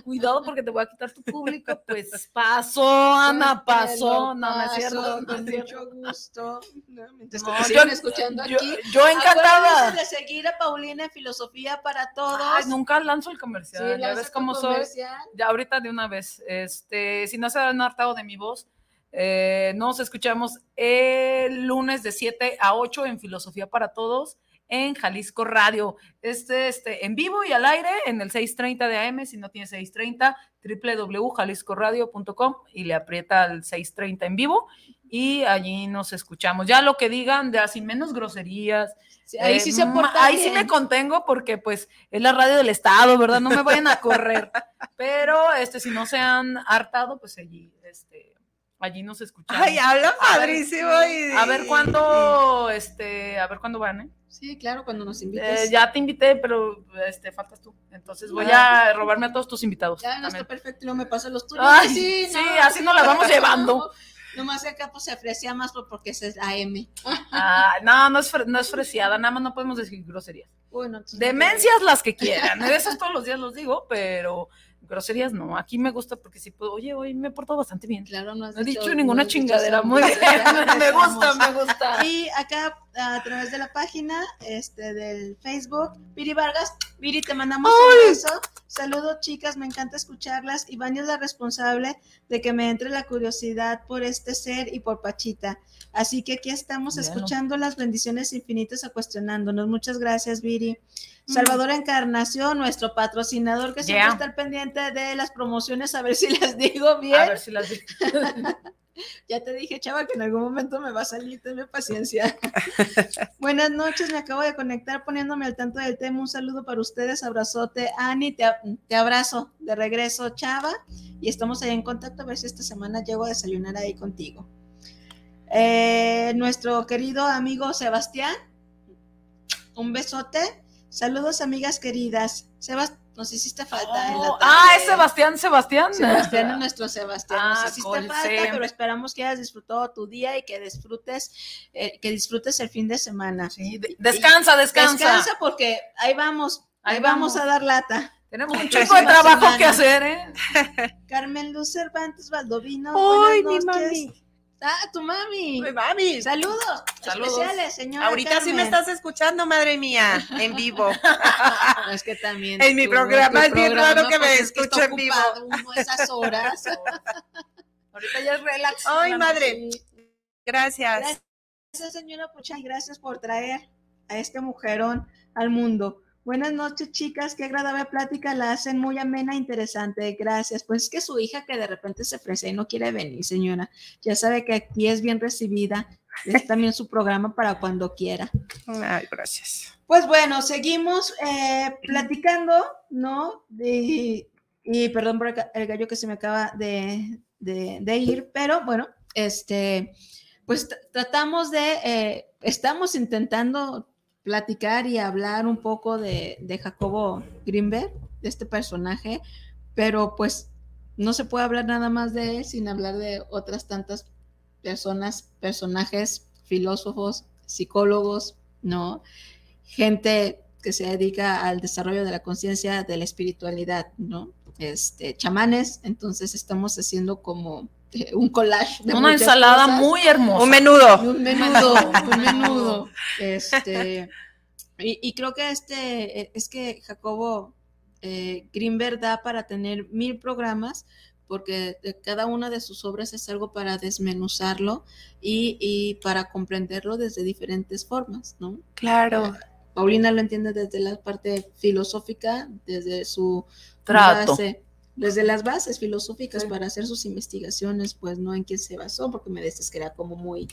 cuidado porque te voy a quitar tu público. Pues pasó, Ana, pasó. No, no es cierto. Con mucho gusto. Mientras No, siguen yo- escuchando yo- aquí. yo encantada. De seguir a Paulina en Filosofía para Todos. Ay, nunca lanzo el comercial. Sí, ya ves cómo soy. Ya ahorita de una vez. Este, si no se han hartado de mi voz, eh, nos escuchamos el lunes de 7 a 8 en Filosofía para Todos en Jalisco Radio. Este, este, en vivo y al aire en el 630 de AM, si no tiene 630, www.jaliscoradio.com y le aprieta el 630 en vivo y allí nos escuchamos. Ya lo que digan de así menos groserías. Sí, ahí sí se ma- porta Ahí sí me contengo porque pues es la radio del estado, ¿verdad? No me vayan a correr. Pero este, si no se han hartado, pues allí, este, allí nos escuchamos. Ay, habla padrísimo. y- A ver cuándo, este, a ver cuándo van, ¿eh? Sí, claro, cuando nos Eh, invites. ya te invité, pero este, faltas tú. Entonces voy Ah. a robarme a todos tus invitados. Ya no está perfecto y luego me pasa los tuyos. Ay, sí, sí, así nos la vamos llevando. Nomás acá pues se aprecia más por- porque es AM. Ah, no, no es, no es nada más no podemos decir groserías. Bueno, Demencias las que quieran. Esas todos los días los digo, pero groserías no. Aquí me gusta porque sí puedo. Oye, hoy me he portado bastante bien. Claro, no has No he dicho dicho- ninguna no chingadera. Muy bien. me gusta, me gusta. Y acá a través de la página este, del Facebook, Viri Vargas, Viri, te mandamos un beso. Saludos, chicas, me encanta escucharlas. Y Vania es la responsable de que me entre la curiosidad por este ser y por Pachita. Así que aquí estamos escuchando las bendiciones infinitas a cuestionándonos. Muchas gracias, Viri. Salvador Encarnación, nuestro patrocinador que siempre Yeah. está al pendiente de las promociones, a ver si las digo bien. A ver si las digo. Ya te dije, chava, que en algún momento me va a salir, tenme paciencia. Buenas noches, me acabo de conectar poniéndome al tanto del tema. Un saludo para ustedes, abrazote. Ani, te, te abrazo de regreso, chava. Y estamos ahí en contacto a ver si esta semana llego a desayunar ahí contigo. Eh, nuestro querido amigo Sebastián, un besote. Saludos, amigas queridas. Sebas, nos hiciste falta en la Oh, tarde. ah, es Sebastián, Sebastián. Sebastián es nuestro Sebastián. Ah, Nos hiciste falta, pero esperamos que hayas disfrutado tu día y que disfrutes, eh, que disfrutes el fin de semana. descansa, descansa. Descansa porque ahí vamos, ahí, Ahí vamos. vamos. a dar lata. Tenemos un chingo de trabajo semana. que hacer, ¿eh? Carmen Luz Cervantes Valdovino. ¡Ay, mi mami! Ah, tu mami. Mi mami. Saludos, Saludos. especiales, señora. Ahorita sí me estás escuchando, madre mía, en vivo. No, es que también. En mi programa es bien raro que me pues, es escuche está en vivo. uno esas horas. Ahorita ya es relax. Ay, madre. Gracias. Gracias, señora Pucha, y gracias por traer a este mujerón al mundo. Buenas noches, chicas. Qué agradable plática. La hacen muy amena e interesante. Gracias. Pues es que su hija que de repente se ofrece y no quiere venir, señora. Ya sabe que aquí es bien recibida. Es también su programa para cuando quiera. Ay, gracias. Pues bueno, seguimos eh, platicando, ¿no? De- y perdón por el ga- el gallo que se me acaba de, de- de ir, pero bueno, este, pues tr- tratamos de, eh, estamos intentando platicar y hablar un poco de, de Jacobo Greenberg, de este personaje, pero pues no se puede hablar nada más de él sin hablar de otras tantas personas, personajes, filósofos, psicólogos, ¿no? Gente que se dedica al desarrollo de la conciencia, de la espiritualidad, ¿no? Este, chamanes, entonces estamos haciendo como un collage de Una ensalada cosas. muy hermosa. Un menudo. Un menudo, un menudo. Este, y, y creo que este, eh, es que Jacobo eh, Greenberg da para tener mil programas, porque de cada una de sus obras es algo para desmenuzarlo y, y para comprenderlo desde diferentes formas, ¿no? Claro. Paulina lo entiende desde la parte filosófica, desde su Trato. base, desde las bases filosóficas para hacer sus investigaciones, pues no en qué se basó, porque me decías que era como muy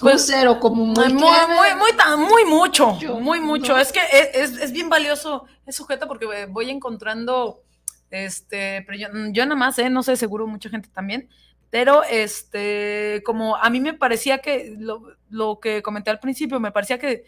Pues, cero, como muy, Muy, muy, muy, muy, tan- muy mucho, muy mucho. ¿no? Es que es, es- es bien valioso, es sujeto porque voy encontrando, este, pero yo, yo nada más, eh, no sé, seguro mucha gente también, Pero, este, como a mí me parecía que lo, que comenté al principio, me parecía que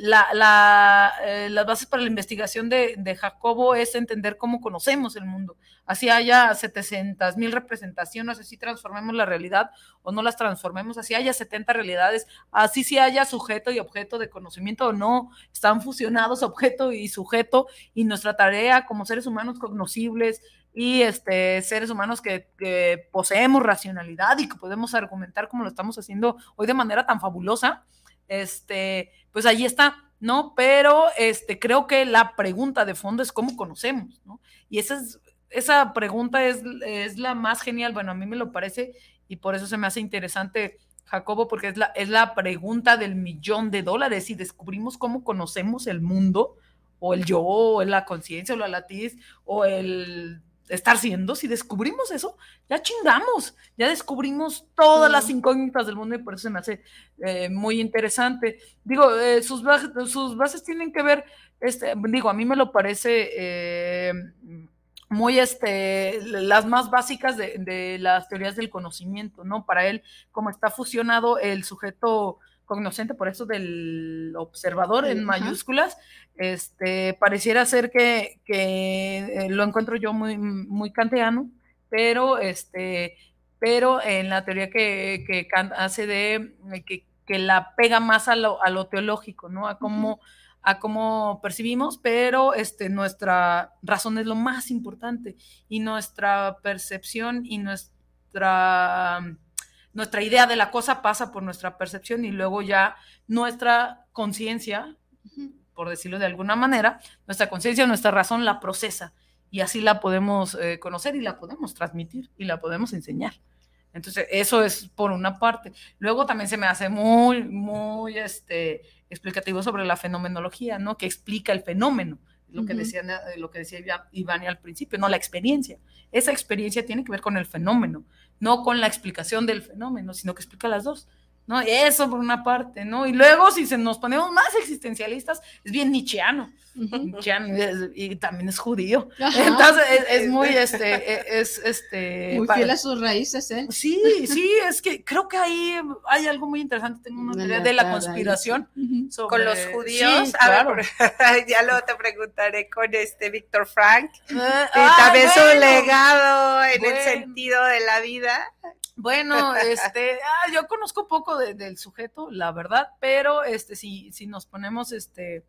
la, la, eh, las bases para la investigación de, de, Jacobo es entender cómo conocemos el mundo. Así haya 700 mil representaciones, así transformemos la realidad o no las transformemos, así haya 70 realidades, así si haya sujeto y objeto de conocimiento o no, están fusionados objeto y sujeto y nuestra tarea como seres humanos cognoscibles, y este, seres humanos que, poseemos racionalidad y que podemos argumentar como lo estamos haciendo hoy de manera tan fabulosa, este, pues ahí está, ¿no? Pero este, creo que la pregunta de fondo es cómo conocemos, ¿no? Y esa, es, esa pregunta es, es la más genial, bueno, a mí me lo parece y por eso se me hace interesante Jacobo, porque es la, es la pregunta del millón de dólares y descubrimos cómo conocemos el mundo, o el yo, o la conciencia, o la latiz, o el estar siendo, si descubrimos eso, ya chingamos, ya descubrimos todas las incógnitas del mundo y por eso se me hace eh, muy interesante. Digo, eh, sus, bases, sus bases tienen que ver, este, digo, a mí me lo parece eh, muy, este, las más básicas de, de, las teorías del conocimiento, ¿no? Para él, como está fusionado el sujeto cognoscente, por eso del observador en mayúsculas, este, pareciera ser que, eh, lo encuentro yo muy, muy kantiano, pero, este, pero en la teoría que, que Kant hace de que, que, la pega más a lo, a lo teológico, ¿no? A cómo, a cómo percibimos, pero este, nuestra razón es lo más importante y nuestra percepción y nuestra nuestra idea de la cosa pasa por nuestra percepción y luego ya nuestra conciencia, por decirlo de alguna manera, nuestra conciencia, nuestra razón la procesa y así la podemos eh, conocer y la podemos transmitir y la podemos enseñar. Entonces, eso es por una parte. Luego también se me hace muy, muy este, explicativo sobre la fenomenología, ¿no? Que explica el fenómeno, lo que decía, lo que decía Iván al principio, no la experiencia. Esa experiencia tiene que ver con el fenómeno no con la explicación del fenómeno, sino que explica las dos. ¿No? Eso por una parte, ¿no? Y luego, si se nos ponemos más existencialistas, es bien nietzscheano. y, también es judío. Entonces, es, muy, este, e, es, este... Muy fiel a sus raíces, ¿eh? Sí, sí, es que creo que ahí hay algo muy interesante. Tengo una teoría de la conspiración. Con los judíos, claro. ya luego te preguntaré con este Víctor Frank. Ah, y también su legado en el sentido de la vida. Bueno, este, ah, yo conozco poco del sujeto, la verdad, pero este, si, si nos ponemos este,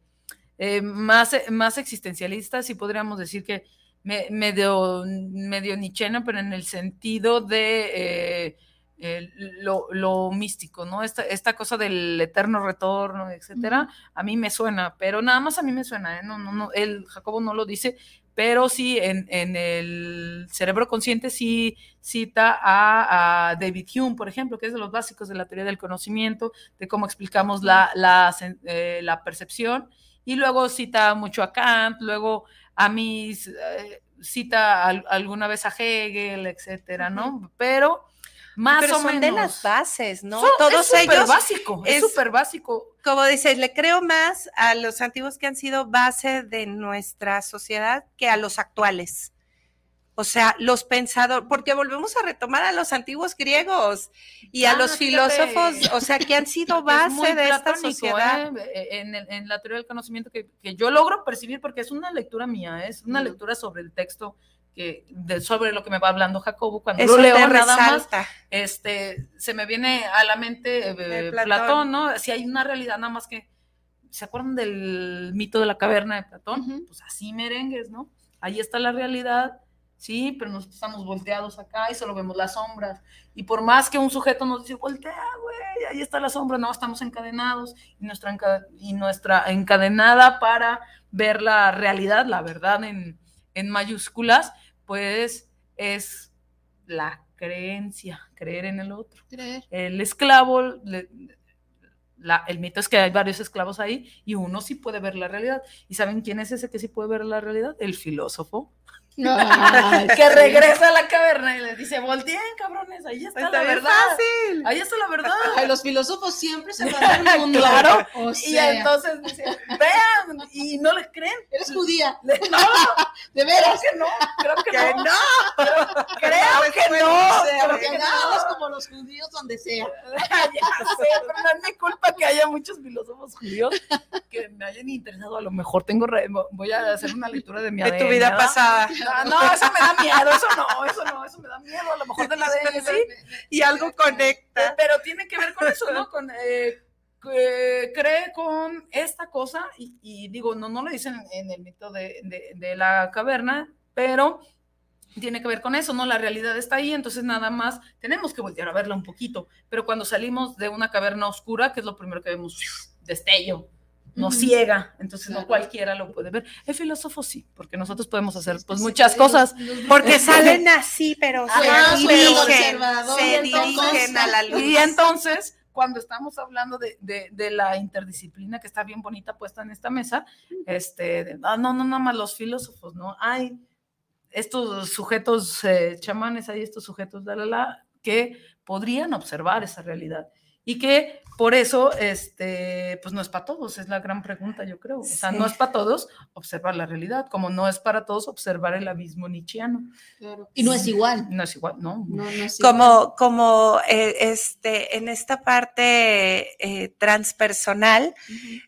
eh, más, más existencialistas, sí podríamos decir que medio, medio nicheno, pero en el sentido de eh, lo, místico, ¿no? Esta, esta cosa del eterno retorno, etcétera, a mí me suena, pero nada más a mí me suena, ¿eh? No, no, no, él, Jacobo no lo dice, pero sí en, el cerebro consciente sí cita a, David Hume, por ejemplo, que es de los básicos de la teoría del conocimiento, de cómo explicamos la, la, eh, percepción, y luego cita mucho a Kant, luego a mis, eh, cita alguna vez a Hegel, etcétera, ¿no? Pero más Pero o son de las bases, ¿no? Todos es ellos. Básico, es súper básico. Como dices, le creo más a los antiguos que han sido base de nuestra sociedad que a los actuales. O sea, los pensadores, porque volvemos a retomar a los antiguos griegos y a ah, los filósofos, o sea, que han sido base de esta sociedad. ¿eh? En, la teoría del conocimiento que, que, yo logro percibir, porque es una lectura mía, es una lectura sobre el texto sobre lo que me va hablando Jacobo, cuando lo leo nada más, este, se me viene a la mente eh, Platón. ¿no? Si hay una realidad nada más que, ¿se acuerdan del mito de la caverna de Platón? Pues así merengues, ¿no? Ahí está la realidad, sí, pero nosotros estamos volteados acá y solo vemos las sombras. Y por más que un sujeto nos dice, voltea, güey, ahí está la sombra, no, estamos encadenados y nuestra, y nuestra encadenada para ver la realidad, la verdad en, en mayúsculas, pues es la creencia, creer en el otro. El esclavo, el mito es que hay varios esclavos ahí y uno sí puede ver la realidad. ¿Y saben quién es ese que sí puede ver la realidad? El filósofo que regresa a la caverna y les dice, volteen, cabrones, ahí está, la verdad. Fácil. Ahí está la verdad. los filósofos siempre se van del mundo. claro. y entonces dicen, vean, y no les creen. Eres judía. No, de veras. Creo que no. Creo que, no. Creo, que no. Creo que no. sea. ya sé, pero no es mi culpa que haya muchos filósofos judíos que me hayan interesado. A lo mejor tengo, re- voy a hacer una lectura de mi De tu vida pasada. Ah, No, eso me da miedo, eso no, eso no, eso me da miedo. A lo mejor del ADN sí. Y algo conecta. Pero tiene que ver con eso, ¿no? Con, eh, que cree con esta cosa, y, y digo, no, no lo dicen en el mito de, de- de la caverna, pero tiene que ver con eso, ¿no? La realidad está ahí, entonces nada más tenemos que voltear a verla un poquito, pero cuando salimos de una caverna oscura, que es lo primero que vemos, destello, nos Ujú. ciega, entonces no cualquiera lo puede ver. El filósofo sí, porque nosotros podemos hacer pues muchas cosas. Porque salen así, pero se dirigen, observador, se y entonces- dirigen a la luz. Y entonces, cuando estamos hablando de, de- de la interdisciplina que está bien bonita puesta en esta mesa, este, de- ah, no, no, nada más los filósofos, ¿no? Hay estos sujetos eh, chamanes, hay estos sujetos, la, la, la, que podrían observar esa realidad. Y que por eso, este, pues no es para todos, es la gran pregunta, yo creo. O sea, no es para todos observar la realidad, como no es para todos observar el abismo nietzscheano. Y no es igual. No es igual, no. No, no es igual. como, como eh, este, en esta parte eh, transpersonal,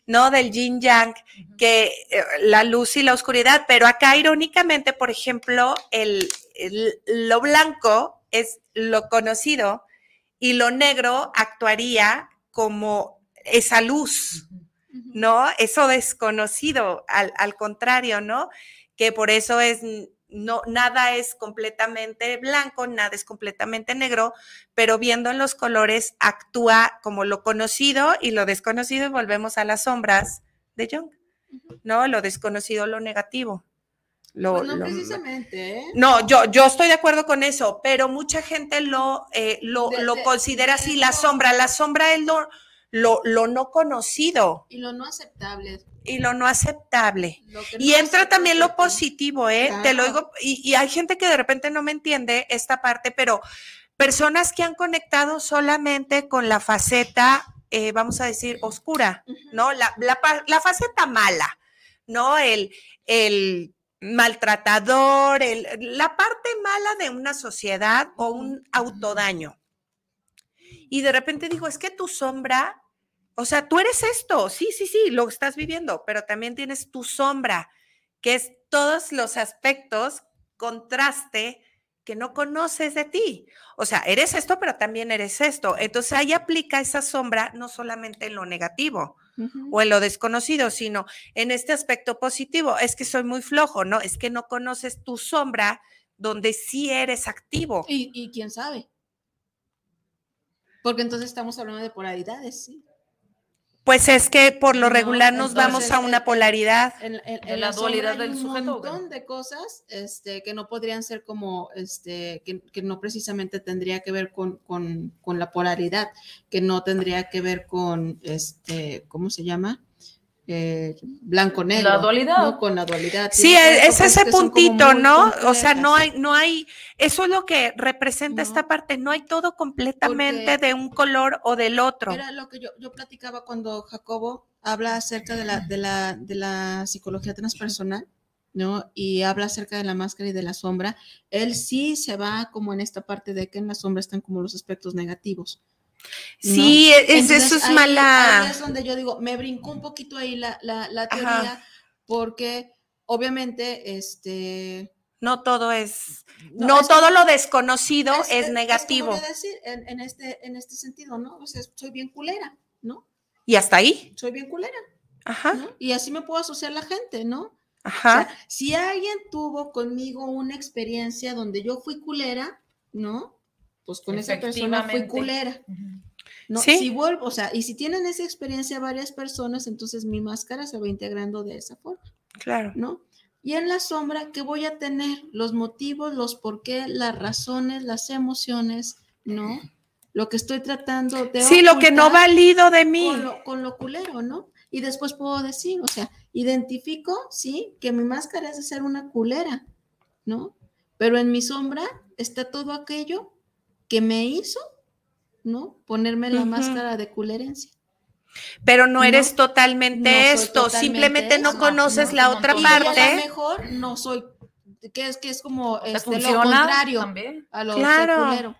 ¿no? Del yin yang, que eh, la luz y la oscuridad, pero acá irónicamente, por ejemplo, el, el- lo blanco es lo conocido y lo negro actuaría como esa luz, ¿no? Eso desconocido, al, al contrario, ¿no? Que por eso es, no, nada es completamente blanco, nada es completamente negro, pero viendo en los colores actúa como lo conocido y lo desconocido y volvemos a las sombras de Jung, ¿no? Lo desconocido, lo negativo. Lo, Pues no lo- precisamente, ¿eh? no, yo, yo estoy de acuerdo con eso, pero mucha gente lo, eh, lo, De- lo de- considera de- así, la sombra. La sombra es lo, lo, lo no conocido Y lo no aceptable. y lo no aceptable. Lo Y no entra también lo positivo, ¿eh? Te lo digo, y, y hay gente que de repente no me entiende esta parte, pero personas que han conectado solamente con la faceta, eh, vamos a decir, oscura, ¿no? La, la la faceta mala, ¿no? El, el maltratador, el- la parte mala de una sociedad o un autodaño. Y de repente digo, es que tu sombra, o sea, tú eres esto, sí, sí, sí, lo estás viviendo, pero también tienes tu sombra, que es todos los aspectos, contraste que no conoces de ti. O sea, eres esto, pero también eres esto. Entonces ahí aplica esa sombra no solamente en lo negativo o en lo desconocido, sino en este aspecto positivo. Es que soy muy flojo, ¿no? Es que no conoces tu sombra donde sí eres activo. Y, y quién sabe. Porque entonces estamos hablando de polaridades, ¿sí? Pues es que por lo No, regular nos vamos a una en- polaridad. En, en- De en la dualidad del un sujeto, ¿o qué? montón de cosas este, que no podrían ser como, este, que, que no precisamente tendría que ver con, con, con la polaridad, que no tendría que ver con, este, ¿cómo se llama? Eh, blanco-negro. La dualidad. ¿no? Con la dualidad. Sí, es ese puntito, ¿no? O sea, no hay, no hay, eso es lo que representa esta parte, no hay todo completamente Porque- de un color o del otro. Era lo que yo, yo platicaba cuando Jacobo habla acerca de la, de la, de la psicología transpersonal, ¿no? Y habla acerca de la máscara y de la sombra. Él sí se va como en esta parte de que en la sombra están como los aspectos negativos. ¿No? Sí, es- Entonces, eso es ahí- mala. ahí es donde yo digo, me brincó un poquito ahí la, la, la Ajá. teoría, porque obviamente, este... No todo es, No, no, es- todo lo desconocido es, es negativo. decir, en, en este, en este sentido, ¿no? O sea, soy bien culera, ¿no? Y hasta ahí. Soy bien culera. Ajá. ¿no? Y así me puedo asociar la gente, ¿no? Ajá. O sea, si alguien tuvo conmigo una experiencia donde yo fui culera, ¿no? Pues con esa persona fui culera. ¿no? Sí. Si vuelvo, o sea, y si tienen esa experiencia varias personas, entonces mi máscara se va integrando de esa forma, Claro. ¿no? Y en la sombra, ¿qué voy a tener? Los motivos, los por qué, las razones, las emociones, ¿no? Lo que estoy tratando de Sí, lo que no valido de mí. Con lo, con lo culero, ¿no? Y después puedo decir, o sea, identifico, sí, que mi máscara es de ser una culera, ¿no? Pero en mi sombra está todo aquello que me hizo, ¿no? Ponerme la máscara de culerencia. Pero no No, eres totalmente no esto, totalmente simplemente no conoces No, la otra a lo parte. mejor no soy, que es que es como ¿Te este, lo contrario también? a lo Claro. seculero.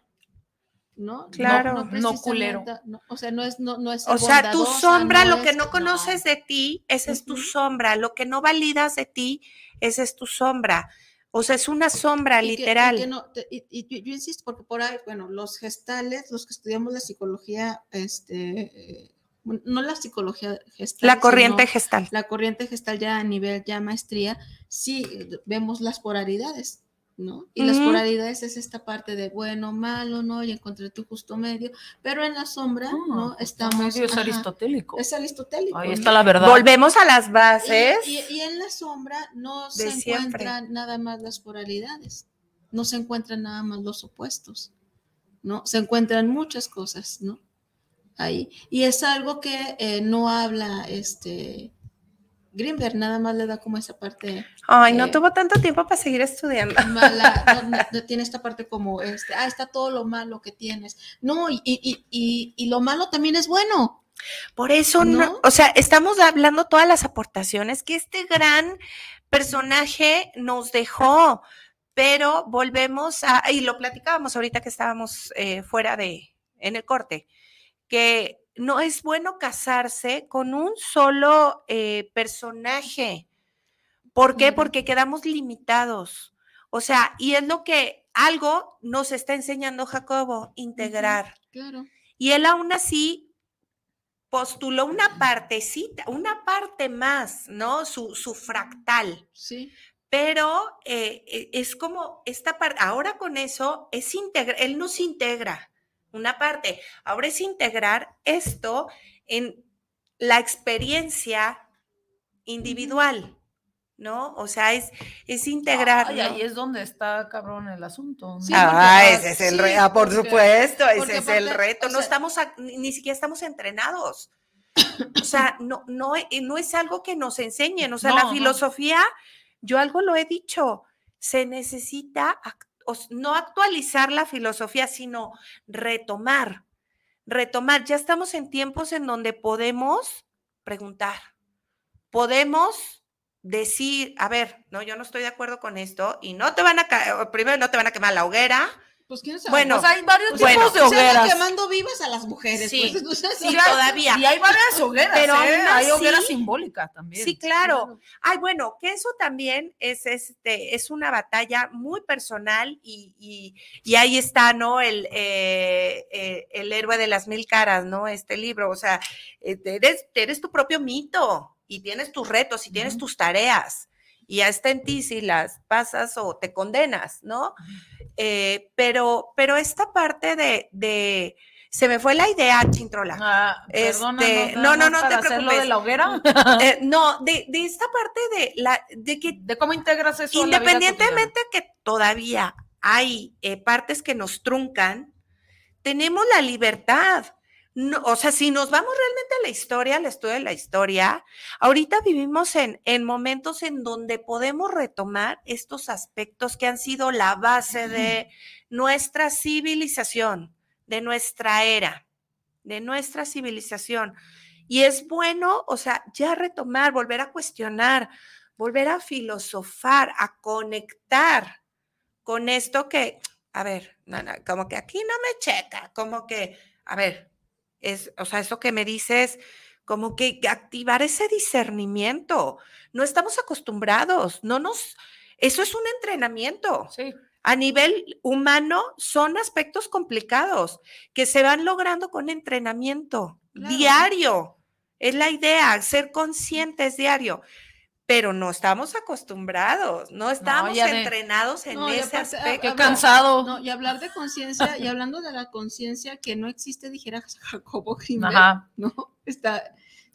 ¿no? Claro, no, no culero. no, o sea, no es, no, no es O sea, tu sombra, lo que no conoces de ti, esa es tu sombra. Lo que no validas de ti, esa es tu sombra. O sea, es una sombra, y que- y literal. que no- te- y, y yo, insisto, porque por ahí, bueno, los gestales, los que estudiamos la psicología, este, no la psicología gestal. La corriente gestal. La corriente gestal ya a nivel ya maestría, sí vemos las polaridades, ¿no? Y las polaridades es esta parte de bueno, malo, ¿no? Y encontré tu justo medio, pero en la sombra, ¿no? Estamos... medio es ajá, aristotélico. Es aristotélico. Ahí ¿no? está la verdad. Volvemos a las bases. Y, y- y en la sombra no se siempre. encuentran nada más las polaridades, no se encuentran nada más los opuestos, ¿no? Se encuentran muchas cosas, ¿no? Ahí. Y es algo que eh, no habla este Greenberg, nada más le da como esa parte Ay, no tuvo tanto tiempo para seguir estudiando. mala, no, no, no tiene esta parte como, este, ah, está todo lo malo que tienes. No, y, y, y, y, y lo malo también es bueno. Por eso, no, ¿No? o sea, estamos hablando todas las aportaciones que este gran personaje nos dejó, pero volvemos a, y lo platicábamos ahorita que estábamos eh, fuera de, en el corte, que no es bueno casarse con un solo eh, personaje. ¿Por qué? Porque quedamos limitados. O sea, y es lo que algo nos está enseñando Jacobo, integrar. Claro. Y él aún así postuló una partecita, una parte más, ¿no? Su, su fractal. Sí. Pero eh, eh, es como esta parte, ahora con eso es integra, él nos integra una parte, ahora es integrar esto en la experiencia individual, ¿no? O sea, es, es integrar. Ay, ahí es donde está cabrón el asunto. ¿no? Sí, ah, ese es el reto, ah, por porque- supuesto, porque ese es el reto. o No estamos, a- ni, ni siquiera estamos entrenados. O sea, no, no, e- no es algo que nos enseñen. O sea, No, la filosofía, yo algo lo he dicho, se necesita ac- o s- no actualizar la filosofía, sino retomar, retomar. Ya estamos en tiempos en donde podemos preguntar, podemos decir, a ver, no, yo no estoy de acuerdo con esto y no te van a, primero no te van a quemar la hoguera. Pues quién sabe. Bueno, Pues hay varios bueno, tipos de Se hogueras. quemando vivas a las mujeres. Sí, pues, sea, sí, Y hay- todavía. Y hay varias hogueras, Pero ¿eh? hay hogueras simbólicas también. Sí, claro. Ay, bueno, que eso también es, este, es una batalla muy personal y, y- y ahí está, ¿no? El, eh, eh, el héroe de las mil caras, ¿no? Este libro, o sea, eres, eres tu propio mito y tienes tus retos y tienes tus tareas y ya está en ti si las pasas o te condenas, ¿no? Eh, pero, pero esta parte de, de- se me fue la idea, Chintrola. Ah, perdona, Este, no, no, no, no te preocupes. de la hoguera? Eh, no, de, de esta parte de la de que ¿De cómo integras eso a la vida independientemente que todavía hay eh, partes que nos truncan, tenemos la libertad. No, o sea, si nos vamos realmente a la historia, al estudio de la historia, ahorita vivimos en, en momentos en donde podemos retomar estos aspectos que han sido la base de nuestra civilización, de nuestra era, de nuestra civilización. Y es bueno, o sea, ya retomar, volver a cuestionar, volver a filosofar, a conectar con esto que, a ver, no, no, como que aquí no me checa, como que, a ver, es, o sea, eso que me dices, como que activar ese discernimiento. No estamos acostumbrados, no nos, eso es un entrenamiento. Sí. A nivel humano son aspectos complicados que se van logrando con entrenamiento Claro. diario. Es la idea, ser conscientes diario. Pero no estamos acostumbrados, no estamos de- entrenados en No, ese aparte, aspecto. Qué cansado. No, y hablar de conciencia, y hablando de la conciencia que no existe, dijera Jacobo Ajá. ¿no? Está.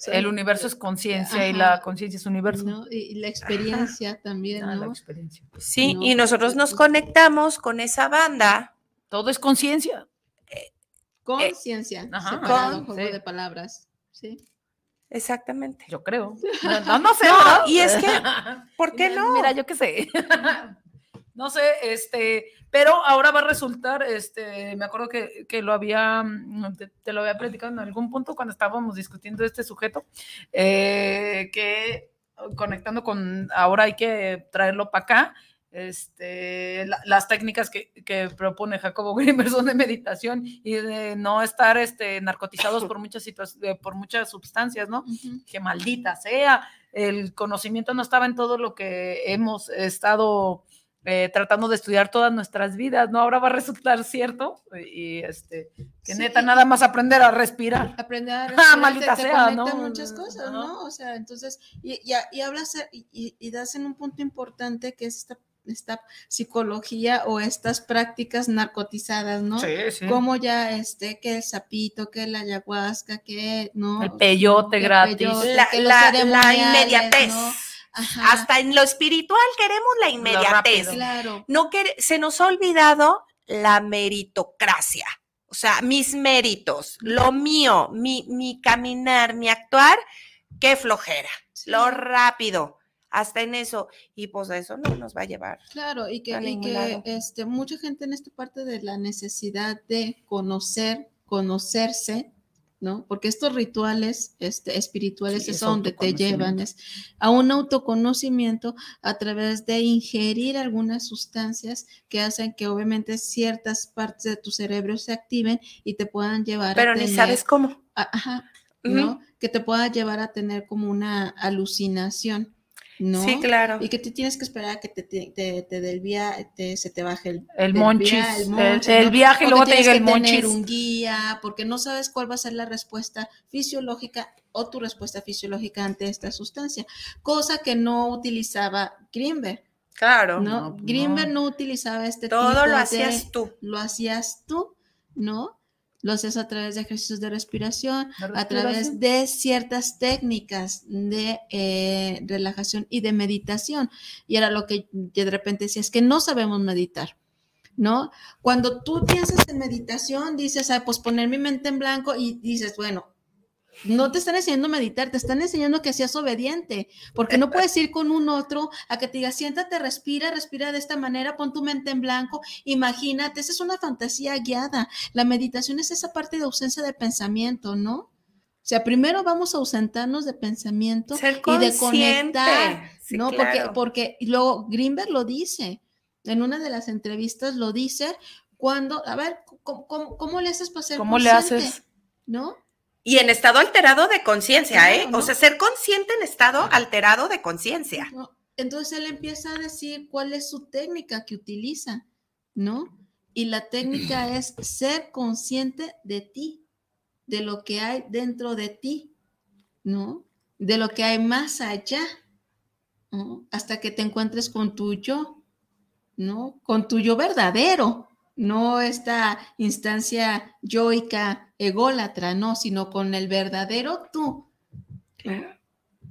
El universo es conciencia y la conciencia es universo. ¿no? Y, la experiencia también, Ah, la ¿no? experiencia. Sí, No, y nosotros nos conectamos con esa banda. Todo es conciencia. Conciencia, Ajá. separado, juego sí. de palabras, ¿sí? Exactamente. Yo creo. No, no, no sé. Y es que, ¿por qué no? Mira, yo qué sé. No sé, este, pero ahora va a resultar, este, me acuerdo que, que lo había, mm, te, te lo había platicado en algún punto cuando estábamos discutiendo este sujeto, eh, que conectando con, ahora hay que traerlo para acá, este, las técnicas que, que, propone Jacobo Grimmer son de meditación y de no estar este, narcotizados por muchas, por muchas sustancias, ¿no? Que maldita sea, el conocimiento no estaba en todo lo que hemos estado eh, tratando de estudiar todas nuestras vidas, ¿no? Ahora va a resultar cierto y este, que neta nada más aprender a respirar. Aprender a respirar. Ah, maldita te, sea, ¿no? muchas cosas, ¿no? O sea, entonces, y, y, hablas y, y, das en un punto importante que es esta esta psicología o estas prácticas narcotizadas, ¿no? Sí, sí. Como ya este, que el sapito, que la ayahuasca, que, ¿no? El peyote gratis. la, la, inmediatez. Hasta en lo espiritual queremos la inmediatez. Claro. No se nos ha olvidado la meritocracia. O sea, mis méritos, lo mío, mi, mi caminar, mi actuar, qué flojera. Lo rápido hasta en eso, y pues eso no nos va a llevar. Claro, y que, que este, mucha gente en esta parte de la necesidad de conocer, conocerse, ¿no? Porque estos rituales este, espirituales es, donde te llevan es a un autoconocimiento a través de ingerir algunas sustancias que hacen que obviamente ciertas partes de tu cerebro se activen y te puedan llevar Pero ni sabes cómo. ajá, ¿no? Que te pueda llevar a tener como una alucinación. ¿No? Sí, claro. Y que tú tienes que esperar a que te, te, te, del viaje, se te baje el, el monchis, el, viaje y luego te llega el monchis. tener un guía, porque no sabes cuál va a ser la respuesta fisiológica o tu respuesta fisiológica ante esta sustancia, cosa que no utilizaba Greenberg. Claro. ¿no? no Greenberg no, utilizaba este Todo lo hacías tú. Lo hacías tú, ¿no? Lo haces a través de ejercicios de respiración, a través de ciertas técnicas de eh, relajación y de meditación. Y era lo que de repente decía, es que no sabemos meditar. ¿No? Cuando tú piensas en meditación, dices, ah, pues poner mi mente en blanco y dices, bueno, no te están enseñando a meditar, te están enseñando que seas obediente, porque no puedes ir con un otro a que te diga, siéntate, respira, respira de esta manera, pon tu mente en blanco, imagínate, esa es una fantasía guiada. La meditación es esa parte de ausencia de pensamiento, ¿no? O sea, primero vamos a ausentarnos de pensamiento y de conectar, ¿no? Porque, porque luego Greenberg lo dice, en una de las entrevistas lo dice, cuando, a ver, ¿cómo, le haces para ser ¿Cómo le haces? ¿No? Y en estado alterado de conciencia, ¿eh? O sea, ser consciente en estado alterado de conciencia. Entonces él empieza a decir cuál es su técnica que utiliza, ¿no? Y la técnica es ser consciente de ti, de lo que hay dentro de ti, ¿no? De lo que hay más allá, ¿no? Hasta que te encuentres con tu yo, ¿no? Con tu yo verdadero, no esta instancia yoica, ególatra, no, sino con el verdadero tú.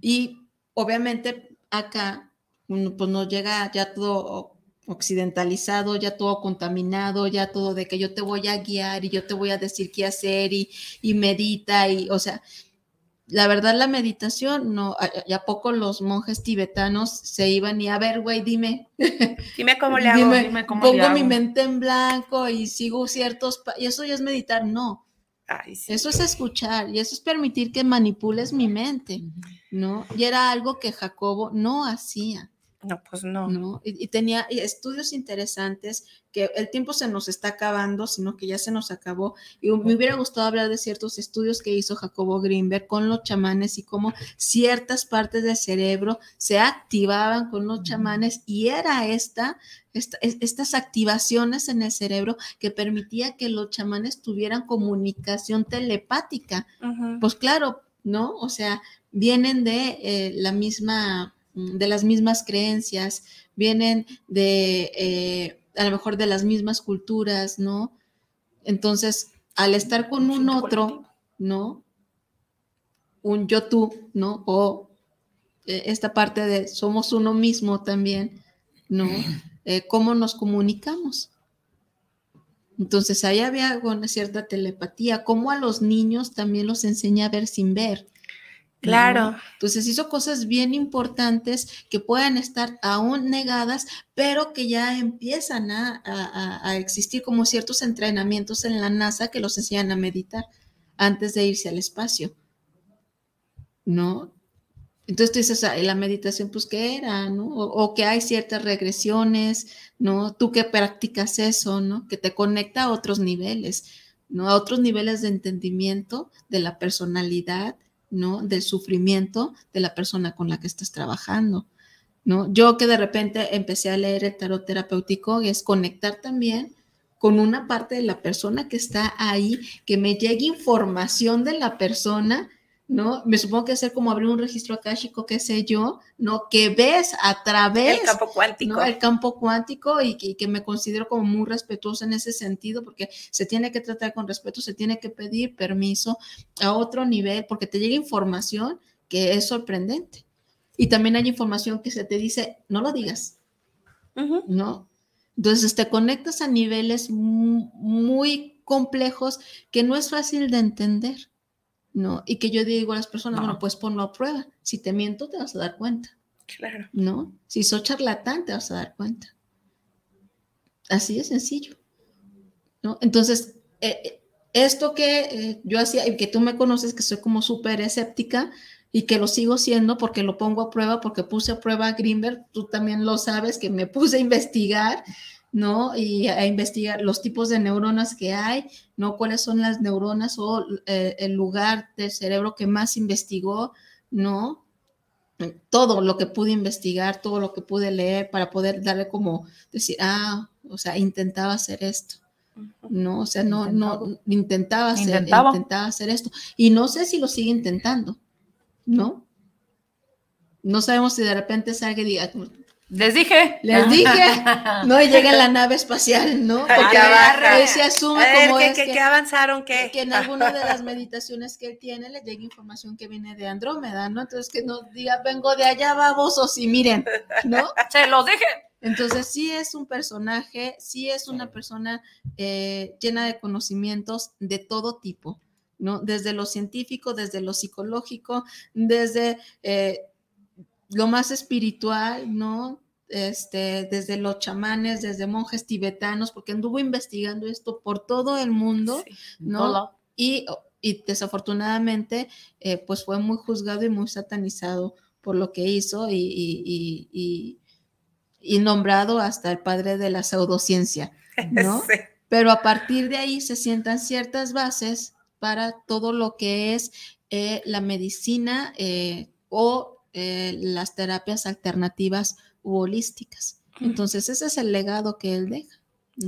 Y obviamente acá, pues nos llega ya todo occidentalizado, ya todo contaminado, ya todo de que yo te voy a guiar y yo te voy a decir qué hacer y, y medita y, o sea, la verdad la meditación, no, a, poco los monjes tibetanos se iban y a ver, güey, dime. Dime cómo le hago. Dime, pongo mi mente en blanco y sigo ciertos, y eso ya es meditar, no. Eso es escuchar y eso es permitir que manipules mi mente, ¿no? Y era algo que Jacobo no hacía. No, pues no. Y, tenía estudios interesantes que el tiempo se nos está acabando, sino que ya se nos acabó. Y me hubiera gustado hablar de ciertos estudios que hizo Jacobo Greenberg con los chamanes y cómo ciertas partes del cerebro se activaban con los chamanes y era esta, estas activaciones en el cerebro que permitía que los chamanes tuvieran comunicación telepática. Pues claro, ¿no? O sea, vienen de eh, la misma de las mismas creencias, vienen de, eh, a lo mejor de las mismas culturas, ¿no? Entonces, al estar con un otro, ¿no? Un yo tú, ¿no? O eh, esta parte de somos uno mismo también, ¿no? Eh, ¿Cómo nos comunicamos? Entonces ahí había una cierta telepatía, como a los niños también los enseña a ver sin ver. Claro. Entonces hizo cosas bien importantes que pueden estar aún negadas, pero que ya empiezan a, existir como ciertos entrenamientos en la NASA que los enseñan a meditar antes de irse al espacio. ¿No? Entonces tú dices, la meditación, pues, ¿qué era? ¿no? O, que hay ciertas regresiones, ¿no? Tú que practicas eso, ¿no? Que te conecta a otros niveles, ¿no? A otros niveles de entendimiento de la personalidad, ¿no? Del sufrimiento de la persona con la que estás trabajando, ¿no? Yo que de repente empecé a leer el tarot terapéutico es conectar también con una parte de la persona que está ahí, que me llegue información de la persona ¿no? Me supongo que hacer como abrir un registro akáshico, qué sé yo, ¿no? Que ves a través... El campo cuántico. El campo cuántico y que, me considero como muy respetuosa en ese sentido, porque se tiene que tratar con respeto, se tiene que pedir permiso a otro nivel, porque te llega información que es sorprendente. Y también hay información que se te dice, no lo digas, ¿no? Entonces te conectas a niveles muy complejos que no es fácil de entender. ¿No? Y que yo digo a las personas, bueno, pues ponlo a prueba. Si te miento, te vas a dar cuenta. Claro. ¿No? Si soy charlatán, te vas a dar cuenta. Así de sencillo. ¿No? Entonces, eh, eh, esto que eh, yo hacía, y que tú me conoces, que soy como súper escéptica, y que lo sigo siendo porque lo pongo a prueba, porque puse a prueba a Greenberg, tú también lo sabes, que me puse a investigar, ¿no? Y a investigar los tipos de neuronas que hay, ¿no? Cuáles son las neuronas o eh, el lugar del cerebro que más investigó, ¿no? Todo lo que pude investigar, todo lo que pude leer para poder darle como decir, ah, o sea, intentaba hacer esto. No, o sea, no, no, intentaba hacer, intentaba hacer esto. Y no sé si lo sigue intentando, ¿no? No sabemos si de repente salga y diga, les dije. Les dije. No, y llega la nave espacial, ¿no? Porque él se asume como que, que, avanzaron, que... que en alguna de las meditaciones que él tiene le llega información que viene de Andrómeda, ¿no? Entonces que no diga, vengo de allá, babosos, y miren, ¿no? Se los dije. Entonces sí es un personaje, sí es una persona eh, llena de conocimientos de todo tipo, ¿no? Desde lo científico, desde lo psicológico, desde... Eh, lo más espiritual, ¿no? Este, desde los chamanes, desde monjes tibetanos, porque anduvo investigando esto por todo el mundo, ¿no? Y, y, desafortunadamente, eh, pues fue muy juzgado y muy satanizado por lo que hizo y, y, y nombrado hasta el padre de la pseudociencia, ¿no? Pero a partir de ahí se sientan ciertas bases para todo lo que es eh, la medicina eh, o eh, las terapias alternativas u holísticas. Entonces, ese es el legado que él deja.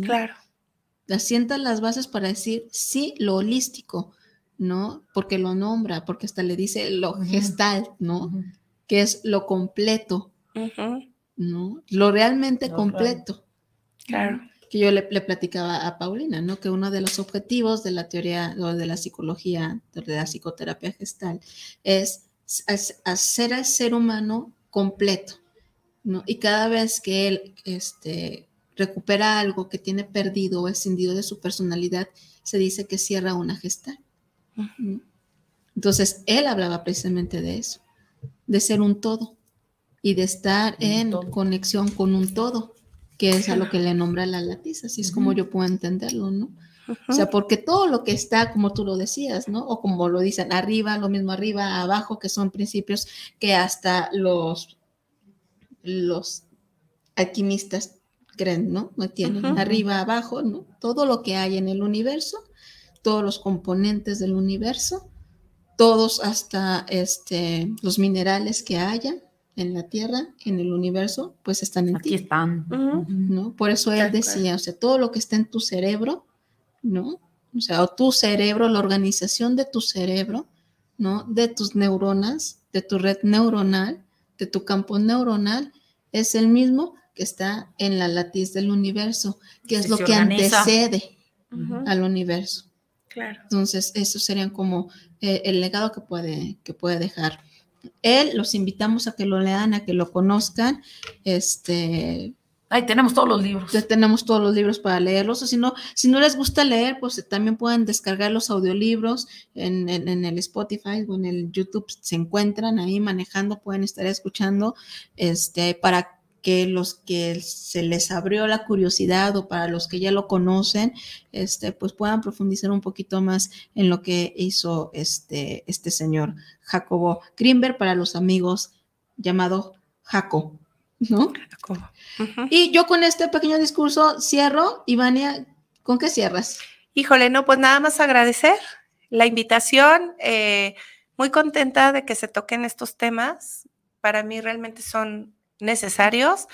Claro. Asientan las bases para decir sí, lo holístico, ¿no? Porque lo nombra, porque hasta le dice lo gestal, ¿no? Que es lo completo, ¿no? Lo realmente completo. Claro. Que yo le, platicaba a Paulina, ¿no? Que uno de los objetivos de la teoría o de la psicología, de la psicoterapia gestal, es hacer al ser humano completo, ¿no? Y cada vez que él este, recupera algo que tiene perdido o escindido de su personalidad, se dice que cierra una gesta. Entonces, él hablaba precisamente de eso, de ser un todo y de estar en conexión con un todo, que es a lo que le nombra la latiza, así es como yo puedo entenderlo, ¿no? O sea, porque todo lo que está, como tú lo decías, ¿no? O como lo dicen, arriba, lo mismo arriba, abajo, que son principios que hasta los, los alquimistas creen, ¿no? No tienen arriba, abajo, ¿no? Todo lo que hay en el universo, todos los componentes del universo, todos hasta este, los minerales que haya en la Tierra, en el universo, pues están en Aquí están. ¿no? Por eso él decía, o sea, todo lo que está en tu cerebro, ¿no? O sea, tu cerebro, la organización de tu cerebro, ¿no? De tus neuronas, de tu red neuronal, de tu campo neuronal, es el mismo que está en la latiz del universo, que es lo que antecede al universo. Claro. Entonces, eso sería como eh, el legado que puede, que puede dejar. Él, los invitamos a que lo lean, a que lo conozcan. Este, Ahí tenemos todos los libros. Ya tenemos todos los libros para leerlos. O si no, si no les gusta leer, pues también pueden descargar los audiolibros en, el Spotify o en el YouTube. Se encuentran ahí manejando, pueden estar escuchando este, para que los que se les abrió la curiosidad o para los que ya lo conocen, este, pues puedan profundizar un poquito más en lo que hizo este, este señor Jacobo Grimberg para los amigos llamado Jaco, ¿no? Y yo con este pequeño discurso cierro. Ivania, ¿con qué cierras? Híjole, no, pues nada más agradecer la invitación. Eh, muy contenta de que se toquen estos temas. Para mí realmente son necesarios.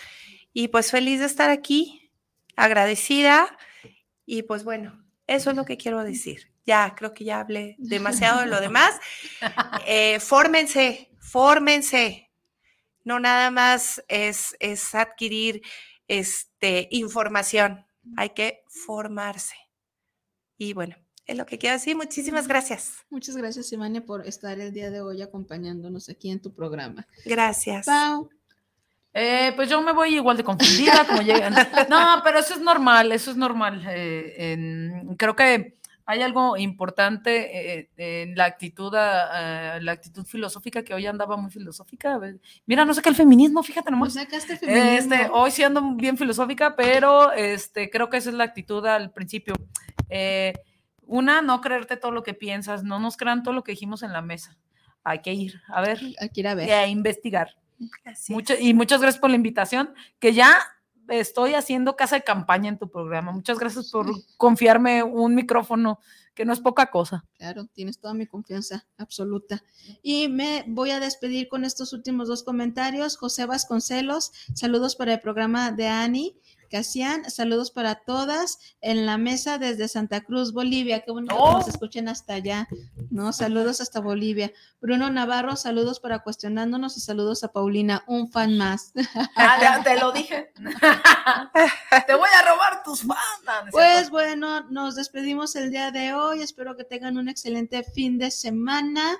Y pues feliz de estar aquí, agradecida. Y pues bueno, eso es lo que quiero decir. Ya, creo que ya hablé demasiado de lo demás. Eh, fórmense, fórmense. No nada más es, es adquirir este, información, hay que formarse. Y bueno, es lo que quiero decir. Muchísimas gracias. Muchas gracias, Ivania, por estar el día de hoy acompañándonos aquí en tu programa. Gracias. Pau. Eh, pues yo me voy igual de confundida como llegan. No, pero eso es normal, eso es normal. Eh, creo que hay algo importante eh, en la actitud, la actitud filosófica que hoy andaba muy filosófica. Mira, no sé qué el feminismo, fíjate nomás. Este, hoy sí ando bien filosófica, pero este, creo que esa es la actitud al principio. una, no creerte todo lo que piensas, no nos crean todo lo que dijimos en la mesa. Hay que ir a ver. Hay que ir a ver. Y a investigar y muchas gracias por la invitación, que ya estoy haciendo casa de campaña en tu programa. Muchas gracias por confiarme un micrófono, que no es poca cosa. Claro, tienes toda mi confianza absoluta. Y me voy a despedir con estos últimos dos comentarios. José Vasconcelos, saludos para el programa de Ani. Casian, saludos para todas en la mesa desde Santa Cruz, Bolivia. Qué bonito que nos oh. escuchen hasta allá, ¿no? Saludos hasta Bolivia. Bruno Navarro, saludos para cuestionándonos y saludos a Paulina, un fan más. Ah, te lo dije. te voy a robar tus fans. Pues bueno, nos despedimos el día de hoy. Espero que tengan un excelente fin de semana.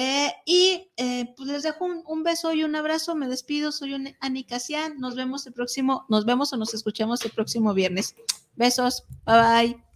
Eh, y eh, pues les dejo un, beso y un abrazo. Me despido. Soy Ani Casian. Nos vemos el próximo, nos vemos o nos escuchamos el próximo viernes. Besos. Bye bye.